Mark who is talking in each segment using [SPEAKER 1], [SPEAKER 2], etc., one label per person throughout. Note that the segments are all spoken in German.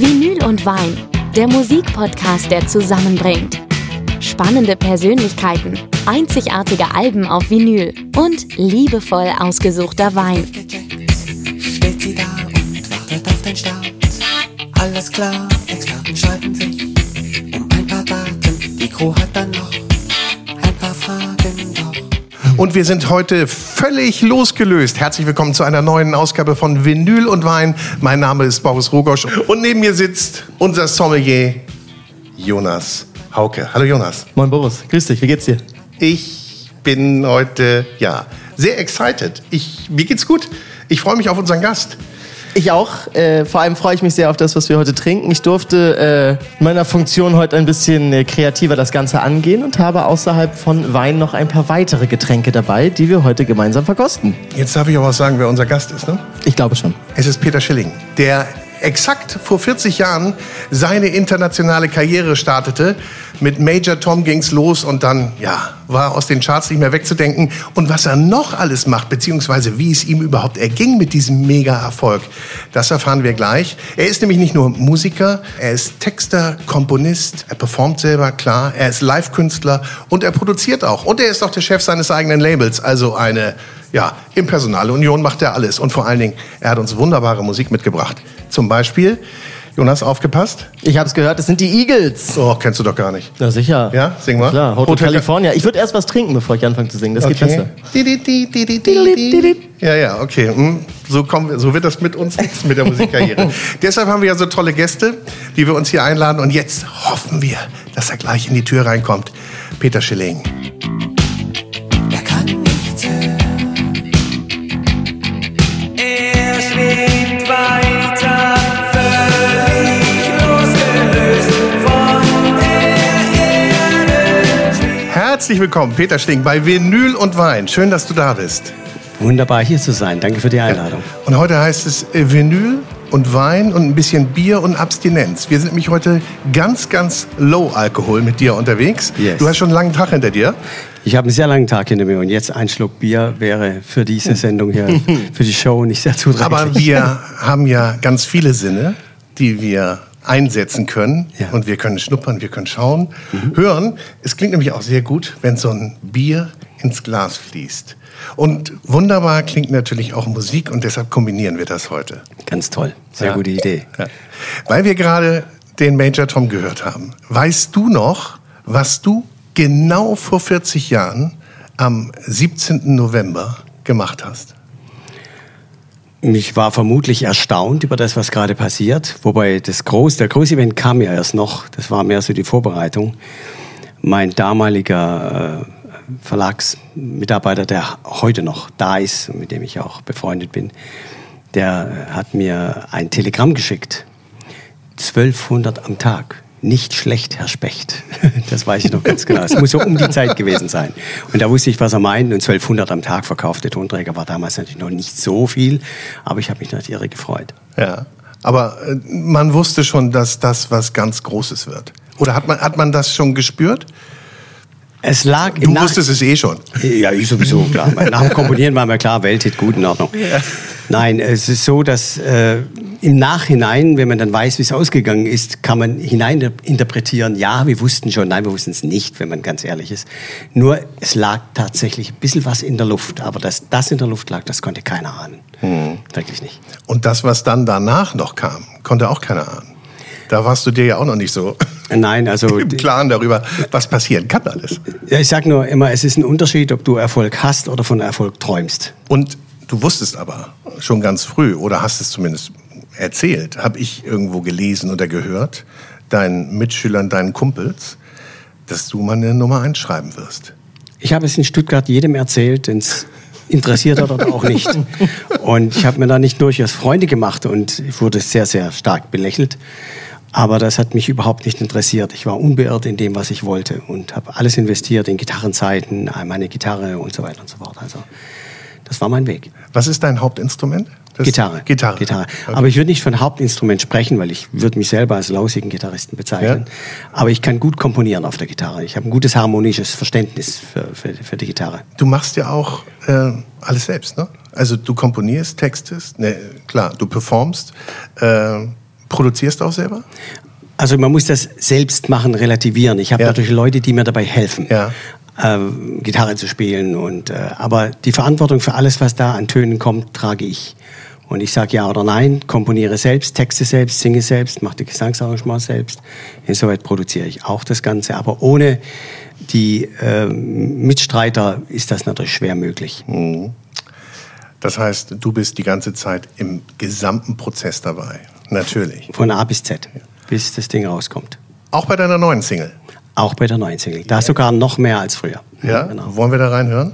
[SPEAKER 1] Vinyl und Wein, der Musikpodcast, der zusammenbringt. Spannende Persönlichkeiten, einzigartige Alben auf Vinyl und liebevoll ausgesuchter Wein.
[SPEAKER 2] Steht sie da und wartet auf den Start. Alles klar, Experten streiten sich um ein paar Daten. Die Crew hat dann noch
[SPEAKER 3] Und wir sind heute völlig losgelöst. Herzlich willkommen zu einer neuen Ausgabe von Vinyl und Wein. Mein Name ist Boris Rogosch und neben mir sitzt unser Sommelier Jonas Hauke. Hallo Jonas.
[SPEAKER 4] Moin Boris, grüß dich, wie geht's dir?
[SPEAKER 3] Ich bin heute, ja, sehr excited. Ich, mir geht's gut. Ich freue mich auf unseren Gast.
[SPEAKER 4] Ich auch. Äh, vor allem freue ich mich sehr auf das, was wir heute trinken. Ich durfte äh, in meiner Funktion heute ein bisschen äh, kreativer das Ganze angehen und habe außerhalb von Wein noch ein paar weitere Getränke dabei, die wir heute gemeinsam verkosten.
[SPEAKER 3] Jetzt darf ich aber auch sagen, wer unser Gast ist, ne?
[SPEAKER 4] Ich glaube schon.
[SPEAKER 3] Es ist Peter Schilling, der exakt vor 40 Jahren seine internationale Karriere startete. Mit Major Tom ging's los und dann, ja, war aus den Charts nicht mehr wegzudenken. Und was er noch alles macht, beziehungsweise wie es ihm überhaupt erging mit diesem Mega-Erfolg, das erfahren wir gleich. Er ist nämlich nicht nur Musiker, er ist Texter, Komponist, er performt selber, klar, er ist Live-Künstler und er produziert auch. Und er ist auch der Chef seines eigenen Labels, also eine ja, im Personalunion macht er alles. Und vor allen Dingen, er hat uns wunderbare Musik mitgebracht. Zum Beispiel, Jonas, aufgepasst?
[SPEAKER 4] Ich habe es gehört, das sind die Eagles.
[SPEAKER 3] Oh, kennst du doch gar nicht.
[SPEAKER 4] Na sicher.
[SPEAKER 3] Ja, sing mal.
[SPEAKER 4] Klar, Hotel,
[SPEAKER 3] Hotel-
[SPEAKER 4] California. Ich würde erst was trinken, bevor ich anfange zu singen. Das geht besser.
[SPEAKER 3] Di, di. Ja, ja, okay. Hm, So, kommen so wird das mit uns nichts mit der Musikkarriere. Deshalb haben wir ja so tolle Gäste, die wir uns hier einladen. Und jetzt hoffen wir, dass er gleich in die Tür reinkommt. Peter Schilling. Herzlich willkommen, Peter Schilling, bei Vinyl und Wein. Schön, dass du da bist.
[SPEAKER 5] Wunderbar hier zu sein. Danke für die Einladung.
[SPEAKER 3] Und heute heißt es äh, Vinyl und Wein und ein bisschen Bier und Abstinenz. Wir sind nämlich heute ganz, ganz low Alkohol mit dir unterwegs.
[SPEAKER 5] Yes.
[SPEAKER 3] Du hast schon einen langen Tag hinter dir.
[SPEAKER 5] Ich habe einen sehr langen Tag hinter mir und jetzt ein Schluck Bier wäre für diese Sendung hier, für die Show nicht sehr zuträglich.
[SPEAKER 3] Aber wir haben ja ganz viele Sinne, die wir einsetzen können.
[SPEAKER 5] Ja.
[SPEAKER 3] Und wir können schnuppern, wir können schauen, hören. Es klingt nämlich auch sehr gut, wenn so ein Bier ins Glas fließt. Und wunderbar klingt natürlich auch Musik und deshalb kombinieren wir das heute.
[SPEAKER 5] Ganz toll. Sehr
[SPEAKER 3] Ja.
[SPEAKER 5] gute Idee.
[SPEAKER 3] Ja. Weil wir gerade den Major Tom gehört haben, weißt du noch, was du genau vor 40 Jahren am 17. November gemacht hast?
[SPEAKER 5] Ich war vermutlich erstaunt über das, was gerade passiert. Wobei das groß, der große Event kam ja erst noch. Das war mehr so die Vorbereitung. Mein damaliger äh, Verlagsmitarbeiter, der heute noch da ist, und mit dem ich auch befreundet bin, der hat mir ein Telegramm geschickt. 1200 am Tag. Nicht schlecht, Herr Specht. Das weiß ich noch ganz genau. Es muss so um die Zeit gewesen sein. Und da wusste ich, was er meint. Und 1200 am Tag verkaufte Tonträger war damals natürlich noch nicht so viel. Aber ich habe mich natürlich irre gefreut.
[SPEAKER 3] Ja. Aber äh, man wusste schon, dass das was ganz Großes wird. Oder hat man, hat man das schon gespürt?
[SPEAKER 5] Es lag
[SPEAKER 3] Du
[SPEAKER 5] im Nach-
[SPEAKER 3] wusstest es eh schon.
[SPEAKER 5] Ja, ich sowieso, klar. Nach dem Komponieren war mir klar, Welthit, gut, in Ordnung. Nein, es ist so, dass äh, im Nachhinein, wenn man dann weiß, wie es ausgegangen ist, kann man hineininterpretieren, ja, wir wussten schon, nein, wir wussten es nicht, wenn man ganz ehrlich ist. Nur, es lag tatsächlich ein bisschen was in der Luft. Aber dass das in der Luft lag, das konnte keiner ahnen. Wirklich nicht.
[SPEAKER 3] Und das, was dann danach noch kam, konnte auch keiner ahnen. Da warst du dir ja auch noch nicht so
[SPEAKER 5] Nein, also...
[SPEAKER 3] im Klaren darüber, was passieren kann alles.
[SPEAKER 5] Ja, ich sag nur immer, es ist ein Unterschied, ob du Erfolg hast oder von Erfolg träumst.
[SPEAKER 3] Und du wusstest aber schon ganz früh, oder hast es zumindest erzählt, habe ich irgendwo gelesen oder gehört, deinen Mitschülern, deinen Kumpels, dass du mal eine Nummer einschreiben wirst.
[SPEAKER 5] Ich habe es in Stuttgart jedem erzählt, den es interessiert hat oder auch nicht. Und ich habe mir da nicht durchaus Freunde gemacht und wurde sehr, sehr stark belächelt. Aber das hat mich überhaupt nicht interessiert. Ich war unbeirrt in dem, was ich wollte und habe alles investiert in Gitarrenzeiten, meine Gitarre und so weiter und so fort. Also das war mein Weg.
[SPEAKER 3] Was ist dein Hauptinstrument? Das-
[SPEAKER 5] Gitarre.
[SPEAKER 3] Gitarre.
[SPEAKER 5] Gitarre.
[SPEAKER 3] Okay.
[SPEAKER 5] Aber ich würde nicht von Hauptinstrument sprechen, weil ich würde mich selber als lausigen Gitarristen bezeichnen. Aber ich kann gut komponieren auf der Gitarre. Ich habe ein gutes harmonisches Verständnis für, für, für die Gitarre.
[SPEAKER 3] Du machst ja auch äh, alles selbst, ne? Also du komponierst, textest, ne, klar, du performst. Äh, Produzierst du auch selber?
[SPEAKER 5] Also man muss das selbst machen, relativieren. Ich habe
[SPEAKER 3] Ja.
[SPEAKER 5] natürlich Leute, die mir dabei helfen,
[SPEAKER 3] Ja.
[SPEAKER 5] Ähm, Gitarre zu spielen. Und, äh, aber die Verantwortung für alles, was da an Tönen kommt, trage ich. Und ich sage ja oder nein, komponiere selbst, texte selbst, singe selbst, mache die Gesangsarrangements selbst. Insoweit produziere ich auch das Ganze. Aber ohne die äh, Mitstreiter ist das natürlich schwer möglich.
[SPEAKER 3] Das heißt, du bist die ganze Zeit im gesamten Prozess dabei. Natürlich.
[SPEAKER 5] Von A bis Z, bis das Ding rauskommt.
[SPEAKER 3] Auch bei deiner neuen Single.
[SPEAKER 5] Auch bei der neuen Single. Da sogar noch mehr als früher.
[SPEAKER 3] Ja?
[SPEAKER 5] Genau.
[SPEAKER 3] Wollen wir da reinhören?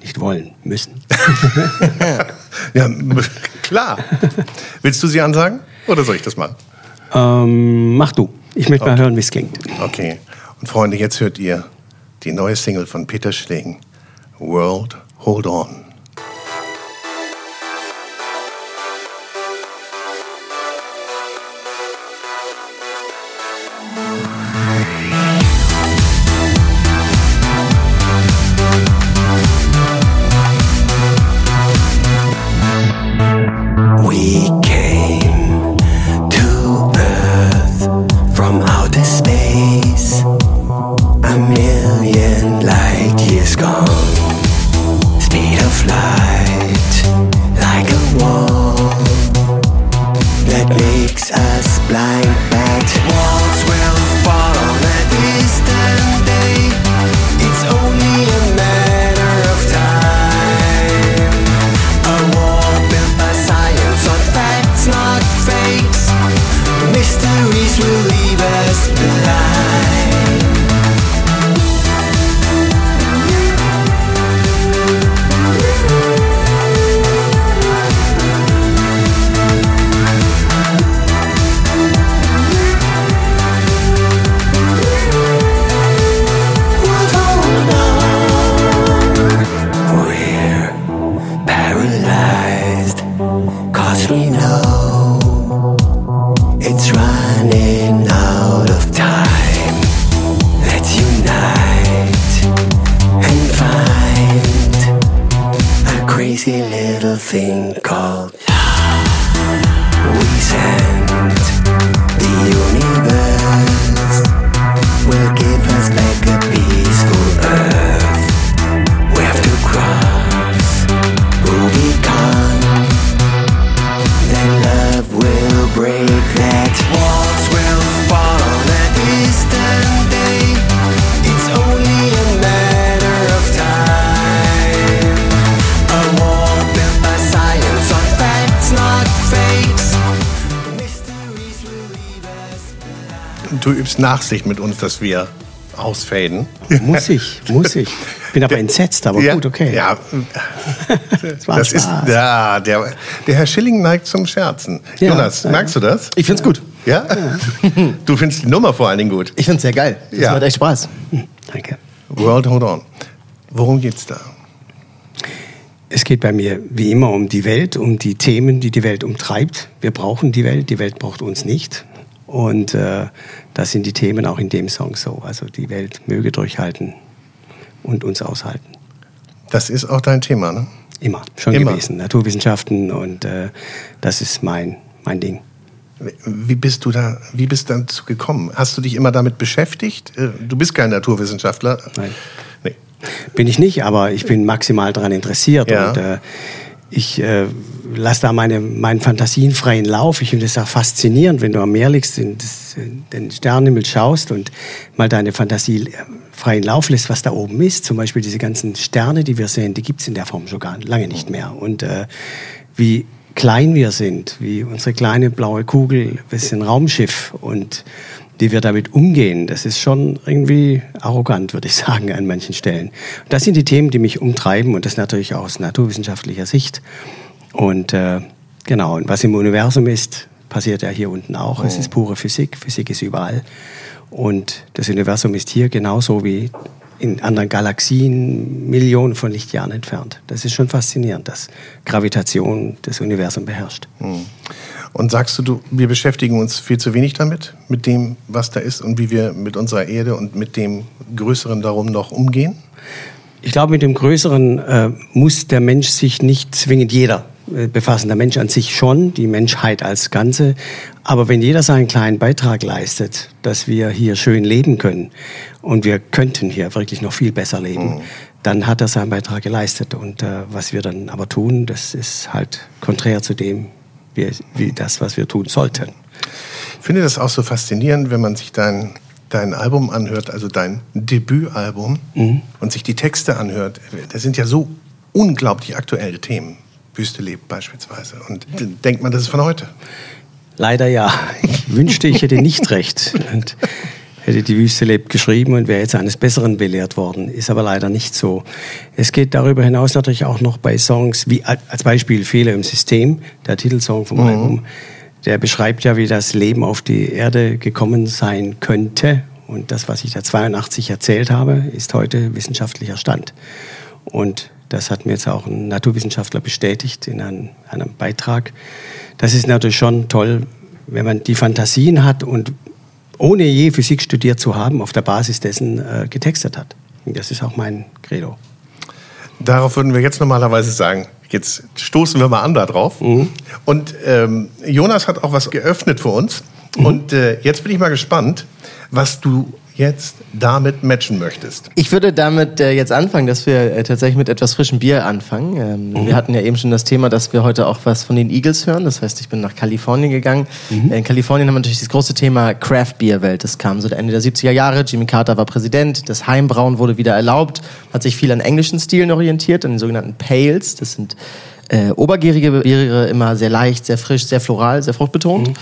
[SPEAKER 5] Nicht wollen, müssen.
[SPEAKER 3] Ja, klar. Willst du sie ansagen? Oder soll ich das machen?
[SPEAKER 5] Ähm, mach du. Ich möchte mal hören, wie es klingt.
[SPEAKER 3] Okay. Und Freunde, jetzt hört ihr die neue Single von Peter Schling. World, Hold On.
[SPEAKER 2] We know it's running out of time. Let's unite and find a crazy little thing called
[SPEAKER 3] Nachsicht mit uns, dass wir ausfaden.
[SPEAKER 5] Muss ich, muss ich. Bin aber entsetzt, aber
[SPEAKER 3] ja,
[SPEAKER 5] gut, okay.
[SPEAKER 3] Ja,
[SPEAKER 5] das war
[SPEAKER 3] das ist, ja, der, der Herr Schilling neigt zum Scherzen.
[SPEAKER 5] Ja,
[SPEAKER 3] Jonas,
[SPEAKER 5] ja.
[SPEAKER 3] merkst du das?
[SPEAKER 4] Ich find's gut.
[SPEAKER 3] Ja? Du findest die Nummer vor allen Dingen gut.
[SPEAKER 4] Ich find's sehr geil. Das
[SPEAKER 3] Ja.
[SPEAKER 4] macht echt Spaß.
[SPEAKER 5] Danke.
[SPEAKER 3] World Hold On. Worum geht's da?
[SPEAKER 5] Es geht bei mir wie immer um die Welt, um die Themen, die die Welt umtreibt. Wir brauchen die Welt, die Welt braucht uns nicht. Und äh, das sind die Themen auch in dem Song so. Also die Welt möge durchhalten und uns aushalten.
[SPEAKER 3] Das ist auch dein Thema, ne?
[SPEAKER 5] Immer, schon
[SPEAKER 3] Immer.
[SPEAKER 5] gewesen. Naturwissenschaften und äh, das ist mein, mein Ding.
[SPEAKER 3] Wie bist du da, wie bist du dazu gekommen? Hast du dich immer damit beschäftigt? Äh, Du bist kein Naturwissenschaftler.
[SPEAKER 5] Nein.
[SPEAKER 3] Nee.
[SPEAKER 5] Bin ich nicht, aber ich bin maximal daran interessiert
[SPEAKER 3] Ja.
[SPEAKER 5] und äh, ich äh, lasse da meine, meinen Fantasien freien Lauf. Ich finde es auch faszinierend, wenn du am Meer liegst, in das, in den Sternenhimmel schaust und mal deine Fantasie äh, freien Lauf lässt, was da oben ist. Zum Beispiel diese ganzen Sterne, die wir sehen, die gibt es in der Form schon gar lange nicht mehr. Und äh, wie klein wir sind, wie unsere kleine blaue Kugel, wir sind ein Raumschiff und wie wir damit umgehen, das ist schon irgendwie arrogant, würde ich sagen, an manchen Stellen. Das sind die Themen, die mich umtreiben und das natürlich auch aus naturwissenschaftlicher Sicht. Und äh, genau, und was im Universum ist, passiert ja hier unten auch. Es ist pure Physik, Physik ist überall. Und das Universum ist hier genauso wie in anderen Galaxien Millionen von Lichtjahren entfernt. Das ist schon faszinierend, dass Gravitation das Universum beherrscht.
[SPEAKER 3] Und sagst du, du, wir beschäftigen uns viel zu wenig damit, mit dem, was da ist und wie wir mit unserer Erde und mit dem Größeren darum noch umgehen?
[SPEAKER 5] Ich glaube, mit dem Größeren äh, muss der Mensch sich nicht zwingend jeder äh, befassen. Der Mensch an sich schon, die Menschheit als Ganze. Aber wenn jeder seinen kleinen Beitrag leistet, dass wir hier schön leben können und wir könnten hier wirklich noch viel besser leben, mhm. dann hat er seinen Beitrag geleistet. Und äh, was wir dann aber tun, das ist halt konträr zu dem, wie, wie das, was wir tun sollten.
[SPEAKER 3] Ich finde das auch so faszinierend, wenn man sich dein, dein Album anhört, also dein Debütalbum, mhm. und sich die Texte anhört. Das sind ja so unglaublich aktuelle Themen. Wüste lebt beispielsweise. Und denkt man, das ist von heute?
[SPEAKER 5] Leider ja. Ich wünschte, ich hätte nicht recht. Und hätte die Wüste lebt geschrieben und wäre jetzt eines Besseren belehrt worden. Ist aber leider nicht so. Es geht darüber hinaus natürlich auch noch bei Songs, wie als Beispiel Fehler im System, der Titelsong vom mhm. Album. Der beschreibt ja, wie das Leben auf die Erde gekommen sein könnte. Und das, was ich da 82 erzählt habe, ist heute wissenschaftlicher Stand. Und das hat mir jetzt auch ein Naturwissenschaftler bestätigt in einem, einem Beitrag. Das ist natürlich schon toll, wenn man die Fantasien hat und ohne je Physik studiert zu haben, auf der Basis dessen äh, getextet hat. Und das ist auch mein Credo.
[SPEAKER 3] Darauf würden wir jetzt normalerweise sagen, jetzt stoßen wir mal an da drauf. Mhm. Und ähm, Jonas hat auch was geöffnet für uns. Mhm. Und äh, jetzt bin ich mal gespannt, was du jetzt damit matchen möchtest.
[SPEAKER 4] Ich würde damit äh, jetzt anfangen, dass wir äh, tatsächlich mit etwas frischem Bier anfangen. Ähm, mhm. Wir hatten ja eben schon das Thema, dass wir heute auch was von den Eagles hören. Das heißt, ich bin nach Kalifornien gegangen. Mhm. In Kalifornien haben wir natürlich das große Thema Craft Beer Welt. Das kam so Ende der 70er Jahre. Jimmy Carter war Präsident. Das Heimbrauen wurde wieder erlaubt. Hat sich viel an englischen Stilen orientiert, an den sogenannten Pales. Das sind äh, obergärige Biere, immer sehr leicht, sehr frisch, sehr floral, sehr fruchtbetont. Mhm.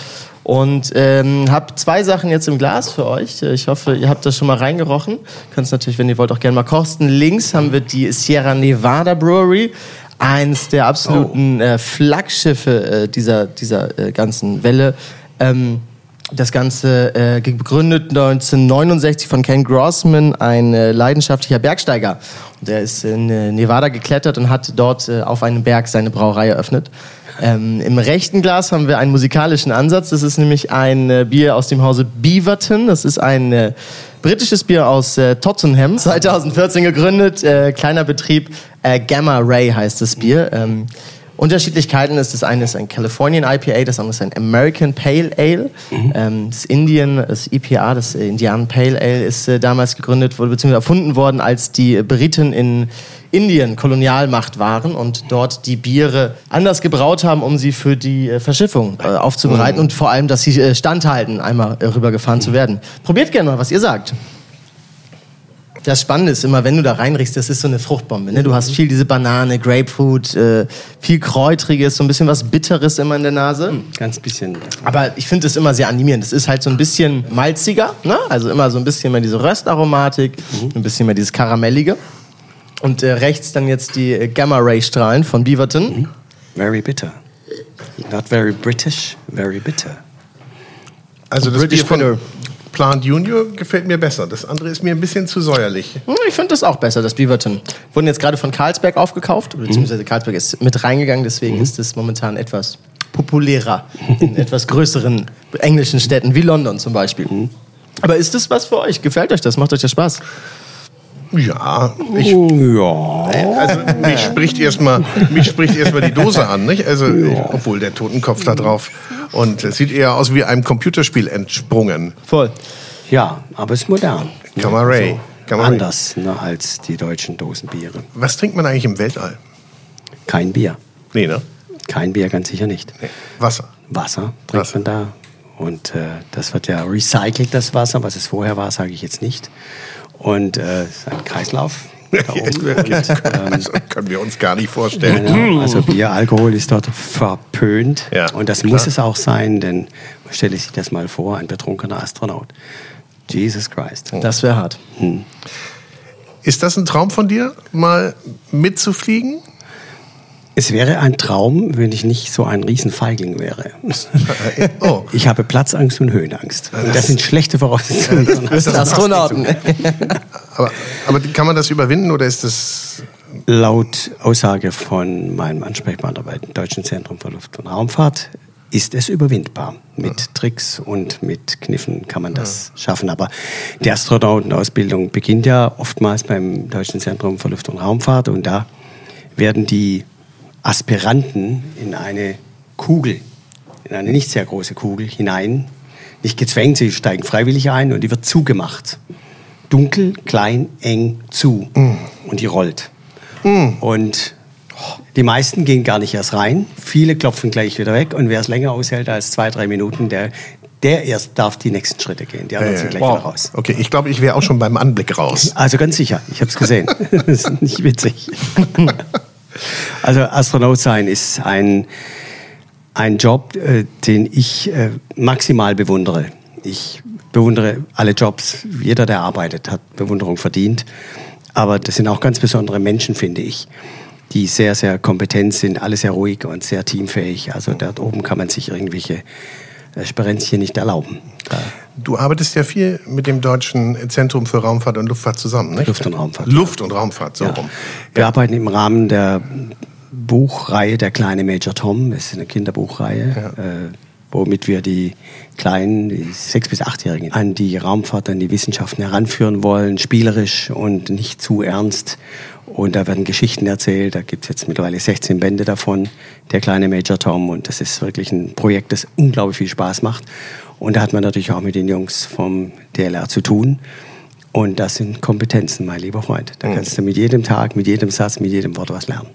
[SPEAKER 4] Und ähm, habe zwei Sachen jetzt im Glas für euch. Ich hoffe, ihr habt das schon mal reingerochen. Könnt es natürlich, wenn ihr wollt, auch gerne mal kosten. Links haben wir die Sierra Nevada Brewery. Eins der absoluten oh. äh, Flaggschiffe äh, dieser, dieser äh, ganzen Welle. Ähm, das Ganze äh, gegründet 1969 von Ken Grossman, ein äh, leidenschaftlicher Bergsteiger. Der ist in äh, Nevada geklettert und hat dort äh, auf einem Berg seine Brauerei eröffnet. Ähm, Im rechten Glas haben wir einen musikalischen Ansatz. Das ist nämlich ein äh, Bier aus dem Hause Beaverton. Das ist ein äh, britisches Bier aus äh, Tottenham, 2014 gegründet. Äh, kleiner Betrieb. Äh, Gamma Ray heißt das Bier. Ähm, Unterschiedlichkeiten ist das eine ist ein Californian IPA, das andere ist ein American Pale Ale. Mhm. Ähm, das Indian, das IPA, das Indian Pale Ale, ist äh, damals gegründet wurde bzw. erfunden worden, als die Briten in Indien Kolonialmacht waren und dort die Biere anders gebraut haben, um sie für die äh, Verschiffung äh, aufzubereiten mhm. und vor allem, dass sie standhalten, einmal rübergefahren mhm. zu werden. Probiert gerne mal, was ihr sagt. Das Spannende ist immer, wenn du da reinriechst, das ist so eine Fruchtbombe. Ne? Du hast viel diese Banane, Grapefruit, äh, viel Kräutriges, so ein bisschen was Bitteres immer in der Nase. Mhm,
[SPEAKER 5] ganz bisschen.
[SPEAKER 4] Aber ich finde es immer sehr animierend. Es ist halt so ein bisschen malziger, ne? also immer so ein bisschen mehr diese Röstaromatik, mhm. ein bisschen mehr dieses Karamellige. Und äh, rechts dann jetzt die äh, Gamma-Ray-Strahlen von Beaverton. Mhm.
[SPEAKER 5] Very bitter. Not very British, very bitter.
[SPEAKER 3] Also das British Bier von Plant Junior gefällt mir besser. Das andere ist mir ein bisschen zu säuerlich.
[SPEAKER 4] Hm, ich finde das auch besser, das Beaverton. Wurden jetzt gerade von Carlsberg aufgekauft, beziehungsweise Carlsberg ist mit reingegangen, deswegen mhm. ist es momentan etwas populärer in etwas größeren englischen Städten wie London zum Beispiel. Mhm. Aber ist das was für euch? Gefällt euch das? Macht euch das Spaß?
[SPEAKER 3] Ja, ich, ja. Also mich spricht erstmal mich spricht erstmal die Dose an, nicht? Also ja. obwohl der Totenkopf da drauf und es sieht eher aus wie einem Computerspiel entsprungen.
[SPEAKER 4] Voll.
[SPEAKER 5] Ja, aber es ist modern.
[SPEAKER 3] Gamma Ray.
[SPEAKER 5] So anders ne, als die deutschen Dosenbiere.
[SPEAKER 3] Was trinkt man eigentlich im Weltall?
[SPEAKER 5] Kein Bier.
[SPEAKER 3] Nee, ne?
[SPEAKER 5] Kein Bier, ganz sicher nicht. Nee.
[SPEAKER 3] Wasser.
[SPEAKER 5] Wasser trinkt Wasser. man da. Und äh, das wird ja recycelt, das Wasser. Was es vorher war, sage ich jetzt nicht. Und äh, es ist ein Kreislauf.
[SPEAKER 3] das ähm, können wir uns gar nicht vorstellen.
[SPEAKER 5] Ja, also Bier, Alkohol ist dort verpönt. Ja, und das klar. muss es auch sein, denn stelle sich das mal vor, ein betrunkener Astronaut. Jesus Christ.
[SPEAKER 4] Das wäre hart. Hm.
[SPEAKER 3] Ist das ein Traum von dir, mal mitzufliegen?
[SPEAKER 5] Es wäre ein Traum, wenn ich nicht so ein Riesenfeigling wäre. oh. Ich habe Platzangst und Höhenangst. Und das sind schlechte Voraussetzungen.
[SPEAKER 4] Das ist Astronauten.
[SPEAKER 3] aber, aber kann man das überwinden oder ist das...
[SPEAKER 5] Laut Aussage von meinem Ansprechpartner beim Deutschen Zentrum für Luft- und Raumfahrt ist es überwindbar. Mit ja. Tricks und mit Kniffen kann man das ja. schaffen. Aber die Astronautenausbildung beginnt ja oftmals beim Deutschen Zentrum für Luft- und Raumfahrt und da werden die Aspiranten in eine Kugel, in eine nicht sehr große Kugel hinein. Nicht gezwängt, sie steigen freiwillig ein und die wird zugemacht. Dunkel, klein, eng, zu. Und die rollt. Und die meisten gehen gar nicht erst rein. Viele klopfen gleich wieder weg. Und wer es länger aushält als zwei, drei Minuten, der, der erst darf die nächsten Schritte gehen. Die anderen sind gleich wieder raus.
[SPEAKER 3] Okay, ich glaube, ich wäre auch schon beim Anblick raus.
[SPEAKER 5] Also ganz sicher, ich habe es gesehen. das ist nicht witzig. also Astronaut sein ist ein, ein Job, äh, den ich äh, maximal bewundere. Ich bewundere alle Jobs. Jeder, der arbeitet, hat Bewunderung verdient. Aber das sind auch ganz besondere Menschen, finde ich, die sehr, sehr kompetent sind, alle sehr ruhig und sehr teamfähig. Also dort oben kann man sich irgendwelche Sperenzchen nicht erlauben. Da
[SPEAKER 3] Du arbeitest ja viel mit dem Deutschen Zentrum für Raumfahrt und Luftfahrt zusammen, nicht?
[SPEAKER 5] Luft- und Raumfahrt.
[SPEAKER 3] Luft- und Raumfahrt, so
[SPEAKER 5] Ja.
[SPEAKER 3] rum.
[SPEAKER 5] Wir arbeiten im Rahmen der Buchreihe Der kleine Major Tom. Das ist eine Kinderbuchreihe, äh, womit wir die Kleinen, die sechs- bis achtjährigen, an die Raumfahrt, an die Wissenschaften heranführen wollen, spielerisch und nicht zu ernst. Und da werden Geschichten erzählt. Da gibt es jetzt mittlerweile 16 Bände davon, Der kleine Major Tom. Und das ist wirklich ein Projekt, das unglaublich viel Spaß macht. Und da hat man natürlich auch mit den Jungs vom DLR zu tun. Und das sind Kompetenzen, mein lieber Freund. Da kannst du mit jedem Tag, mit jedem Satz, mit jedem Wort was lernen.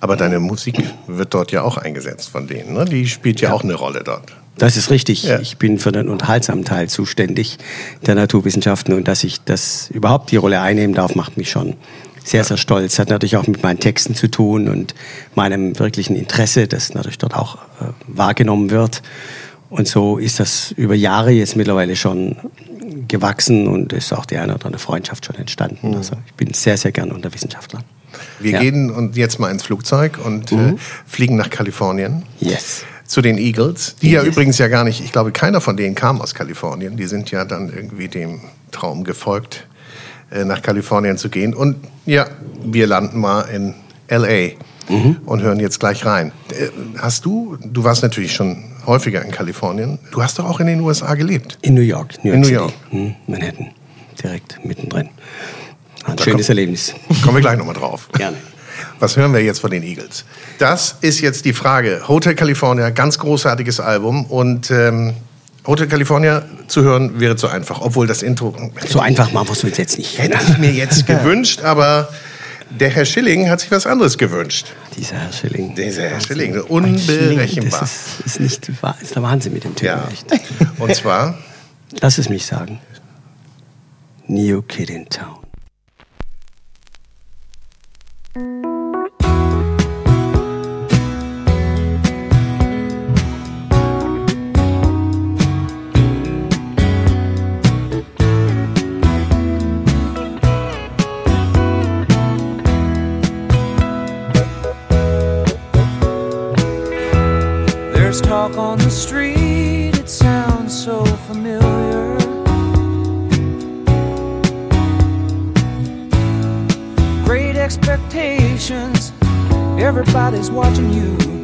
[SPEAKER 3] Aber deine Musik wird dort ja auch eingesetzt von denen, ne? Die spielt ja, auch eine Rolle dort.
[SPEAKER 5] Das ist richtig.
[SPEAKER 3] Ja.
[SPEAKER 5] Ich bin für den unterhaltsamen Teil zuständig der Naturwissenschaften und dass ich das überhaupt die Rolle einnehmen darf, macht mich schon sehr, sehr stolz. Hat natürlich auch mit meinen Texten zu tun und meinem wirklichen Interesse, das natürlich dort auch äh, wahrgenommen wird. Und so ist das über Jahre jetzt mittlerweile schon gewachsen und ist auch die eine oder andere Freundschaft schon entstanden. Also ich bin sehr, sehr gern unter Wissenschaftlern.
[SPEAKER 3] Wir
[SPEAKER 5] Ja.
[SPEAKER 3] gehen und jetzt mal ins Flugzeug und äh, fliegen nach Kalifornien.
[SPEAKER 5] Yes.
[SPEAKER 3] Zu den Eagles, die ja
[SPEAKER 5] Yes.
[SPEAKER 3] übrigens ja gar nicht, ich glaube, keiner von denen kam aus Kalifornien. Die sind ja dann irgendwie dem Traum gefolgt, äh, nach Kalifornien zu gehen. Und ja, wir landen mal in L.A. und hören jetzt gleich rein. Äh, Hast du, du warst natürlich schon häufiger in Kalifornien, du hast doch auch in den USA gelebt.
[SPEAKER 5] In New York, New York
[SPEAKER 3] In New
[SPEAKER 5] City.
[SPEAKER 3] York.
[SPEAKER 5] Hm, Manhattan, direkt mittendrin. Ein
[SPEAKER 3] Da
[SPEAKER 5] schönes
[SPEAKER 3] kommt-
[SPEAKER 5] Erlebnis.
[SPEAKER 3] Kommen wir gleich nochmal drauf.
[SPEAKER 5] Gerne.
[SPEAKER 3] Was hören wir jetzt von den Eagles? Das ist jetzt die Frage. Hotel California, ganz großartiges Album. Und ähm, Hotel California zu hören wäre zu einfach, obwohl das Intro
[SPEAKER 5] So einfach machen wir es uns jetzt nicht.
[SPEAKER 3] hätte ich mir jetzt gewünscht, aber der Herr Schilling hat sich was anderes gewünscht.
[SPEAKER 5] Dieser Herr Schilling.
[SPEAKER 3] Dieser Herr Schilling,
[SPEAKER 5] Das
[SPEAKER 3] unberechenbar.
[SPEAKER 5] ist, ist, nicht, ist der Wahnsinn mit dem Typen.
[SPEAKER 3] Ja.
[SPEAKER 5] Echt.
[SPEAKER 3] Und zwar,
[SPEAKER 5] Lass es mich sagen. New Kid in Town.
[SPEAKER 6] Talk on the street, it sounds so familiar. Great expectations, everybody's watching you.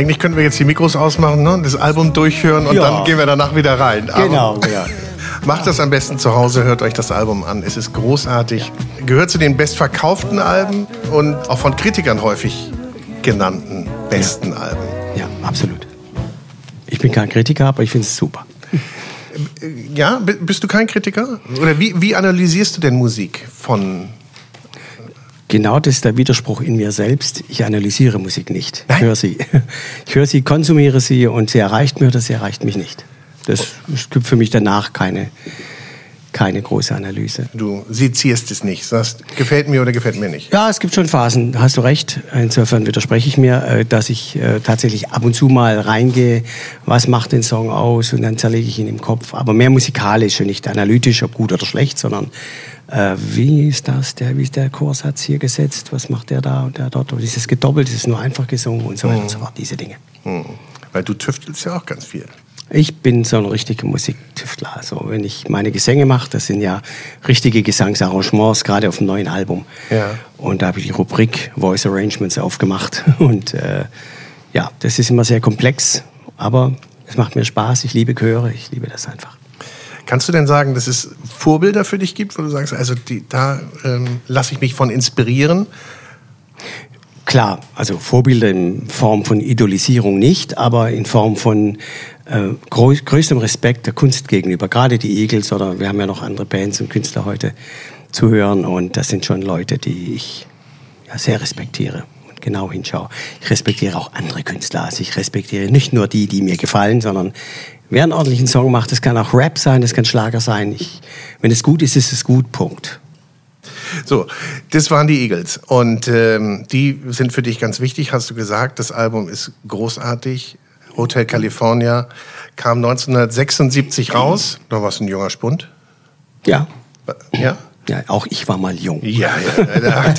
[SPEAKER 3] Eigentlich könnten wir jetzt die Mikros ausmachen ne? das Album durchhören und
[SPEAKER 5] Ja.
[SPEAKER 3] dann gehen wir danach wieder rein. Aber
[SPEAKER 5] Genau, ja.
[SPEAKER 3] Macht das am besten zu Hause, hört euch das Album an. Es ist großartig. Gehört zu den bestverkauften Alben und auch von Kritikern häufig genannten besten Alben.
[SPEAKER 5] Ja, absolut. Ich bin kein Kritiker, aber ich finde es super.
[SPEAKER 3] Ja, bi- bist du kein Kritiker? Oder wie, wie analysierst du denn Musik von
[SPEAKER 5] Genau das ist der Widerspruch in mir selbst. Ich analysiere Musik nicht.
[SPEAKER 3] Nein.
[SPEAKER 5] Ich höre sie. Ich höre sie, konsumiere sie und sie erreicht mich oder sie erreicht mich nicht. Das, gibt für mich danach keine, keine große Analyse.
[SPEAKER 3] Du sezierst es nicht, sagst, gefällt mir oder gefällt mir nicht.
[SPEAKER 5] Ja, es gibt schon Phasen, hast du recht. Insofern widerspreche ich mir, äh, dass ich äh, tatsächlich ab und zu mal reingehe, was macht den Song aus und dann zerlege ich ihn im Kopf. Aber mehr musikalisch und nicht analytisch, ob gut oder schlecht, sondern äh, wie ist das, der, wie ist der Chorsatz hier gesetzt, was macht der da und der dort, und ist es gedoppelt, ist es nur einfach gesungen und so weiter und so fort, diese Dinge.
[SPEAKER 3] Hm. Weil du tüftelst ja auch ganz viel.
[SPEAKER 5] Ich bin so ein richtiger Musiktüftler. Also wenn ich meine Gesänge mache, das sind ja richtige Gesangsarrangements, gerade auf dem neuen Album.
[SPEAKER 3] Ja.
[SPEAKER 5] Und da habe ich die Rubrik Voice Arrangements aufgemacht. Und äh, ja, das ist immer sehr komplex, aber es macht mir Spaß. Ich liebe Chöre, ich liebe das einfach.
[SPEAKER 3] Kannst du denn sagen, dass es Vorbilder für dich gibt, wo du sagst, also die, da ähm, lasse ich mich von inspirieren?
[SPEAKER 5] Klar, also Vorbilder in Form von Idolisierung nicht, aber in Form von äh, groß, größtem Respekt der Kunst gegenüber. Gerade die Eagles oder wir haben ja noch andere Bands und Künstler heute zu hören und das sind schon Leute, die ich ja, sehr respektiere und genau hinschaue. Ich respektiere auch andere Künstler. Also ich respektiere nicht nur die, die mir gefallen, sondern wer einen ordentlichen Song macht, das kann auch Rap sein, das kann Schlager sein. Ich, wenn es gut ist, ist es gut, Punkt.
[SPEAKER 3] So, das waren die Eagles. Und ähm, die sind für dich ganz wichtig, hast du gesagt. Das Album ist großartig. Hotel California kam 1976 raus. Da warst du ein junger Spund.
[SPEAKER 5] Ja,
[SPEAKER 3] Ja?
[SPEAKER 5] ja auch ich war mal jung.
[SPEAKER 3] Ja, ja.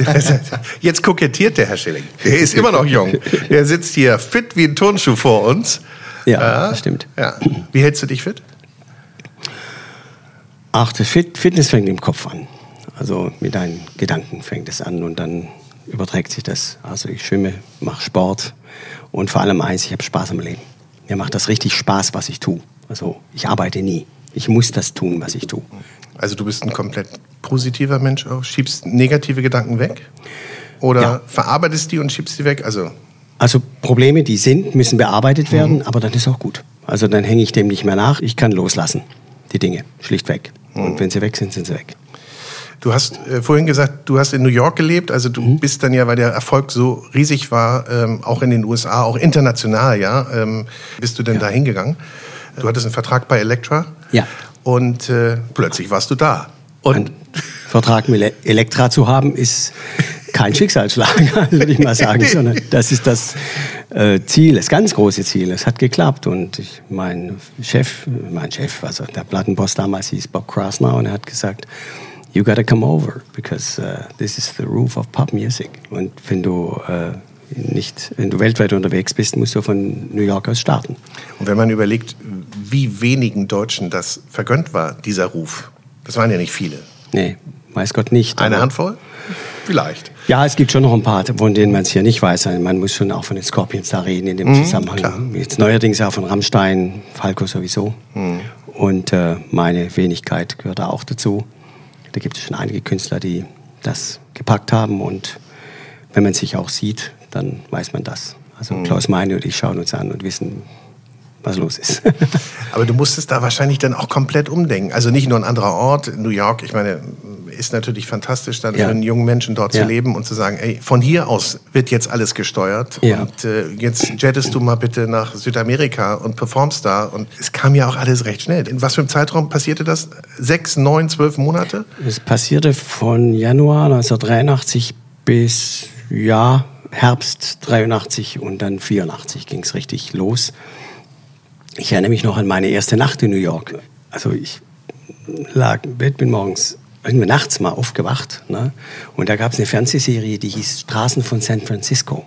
[SPEAKER 3] Jetzt kokettiert der Herr Schilling. Er ist immer noch jung. Er sitzt hier fit wie ein Turnschuh vor uns.
[SPEAKER 5] Ja, das stimmt.
[SPEAKER 3] Ja. Wie hältst du dich fit?
[SPEAKER 5] Ach, das Fit Fitness fängt im Kopf an. Also mit deinen Gedanken fängt es an und dann überträgt sich das. Also ich schwimme, mache Sport und vor allem eins, ich habe Spaß am Leben. Mir macht das richtig Spaß, was ich tue. Also ich arbeite nie. Ich muss das tun, was ich tue.
[SPEAKER 3] Also du bist ein komplett positiver Mensch auch, schiebst negative Gedanken weg? Oder
[SPEAKER 5] Ja.
[SPEAKER 3] verarbeitest die und schiebst die weg? Also
[SPEAKER 5] Also Probleme, die sind, müssen bearbeitet werden, aber dann ist auch gut. Also dann hänge ich dem nicht mehr nach. Ich kann loslassen, die Dinge, schlichtweg. Und wenn sie weg sind, sind sie weg.
[SPEAKER 3] Du hast äh, vorhin gesagt, du hast in New York gelebt. Also du bist dann ja, weil der Erfolg so riesig war, ähm, auch in den USA, auch international, ja, ähm, bist du denn da hingegangen? Du hattest einen Vertrag bei Elektra.
[SPEAKER 5] Ja.
[SPEAKER 3] Und äh, plötzlich warst du da. Und
[SPEAKER 5] Ein Vertrag mit Ele- Elektra zu haben, ist kein Schicksalsschlag, würde ich mal sagen, sondern das ist das äh, Ziel, das ganz große Ziel. Es hat geklappt und ich, mein Chef, mein Chef, also der Plattenboss damals hieß Bob Krasner und er hat gesagt, you gotta come over because uh, this is the roof of pop music. Und wenn du äh, nicht, wenn du weltweit unterwegs bist, musst du von New York aus starten.
[SPEAKER 3] Und wenn man überlegt, wie wenigen Deutschen das vergönnt war, dieser Ruf, das waren ja nicht viele.
[SPEAKER 5] Nee, weiß Gott nicht.
[SPEAKER 3] Eine Handvoll? Vielleicht.
[SPEAKER 5] Ja, es gibt schon noch ein paar, von denen man es hier nicht weiß. Man muss schon auch von den Scorpions da reden in dem
[SPEAKER 3] Mhm,
[SPEAKER 5] Zusammenhang. Jetzt neuerdings auch von Rammstein, Falco sowieso.
[SPEAKER 3] Mhm.
[SPEAKER 5] Und äh, meine Wenigkeit gehört da auch dazu. Da gibt es schon einige Künstler, die das gepackt haben. Und wenn man sich auch sieht, dann weiß man das. Also
[SPEAKER 3] Mhm.
[SPEAKER 5] Klaus Meine und ich schauen uns an und wissen, was los ist.
[SPEAKER 3] Aber du musstest da wahrscheinlich dann auch komplett umdenken. Also nicht nur ein anderer Ort, New York, ich meine, ist natürlich fantastisch, dann
[SPEAKER 5] Ja.
[SPEAKER 3] für einen jungen Menschen dort
[SPEAKER 5] Ja.
[SPEAKER 3] zu leben und zu sagen, ey, von hier aus wird jetzt alles gesteuert.
[SPEAKER 5] Ja.
[SPEAKER 3] Und äh, jetzt jettest du mal bitte nach Südamerika und performst da. Und es kam ja auch alles recht schnell. In was für einem Zeitraum passierte das? Sechs, neun, zwölf Monate?
[SPEAKER 5] Es passierte von Januar 1983 bis ja, Herbst 83 und dann 84 ging es richtig los. Ich erinnere mich noch an meine erste Nacht in New York. Also ich lag im Bett, bin morgens irgendwie nachts mal aufgewacht. Ne? Und da gab es eine Fernsehserie, die hieß Straßen von San Francisco.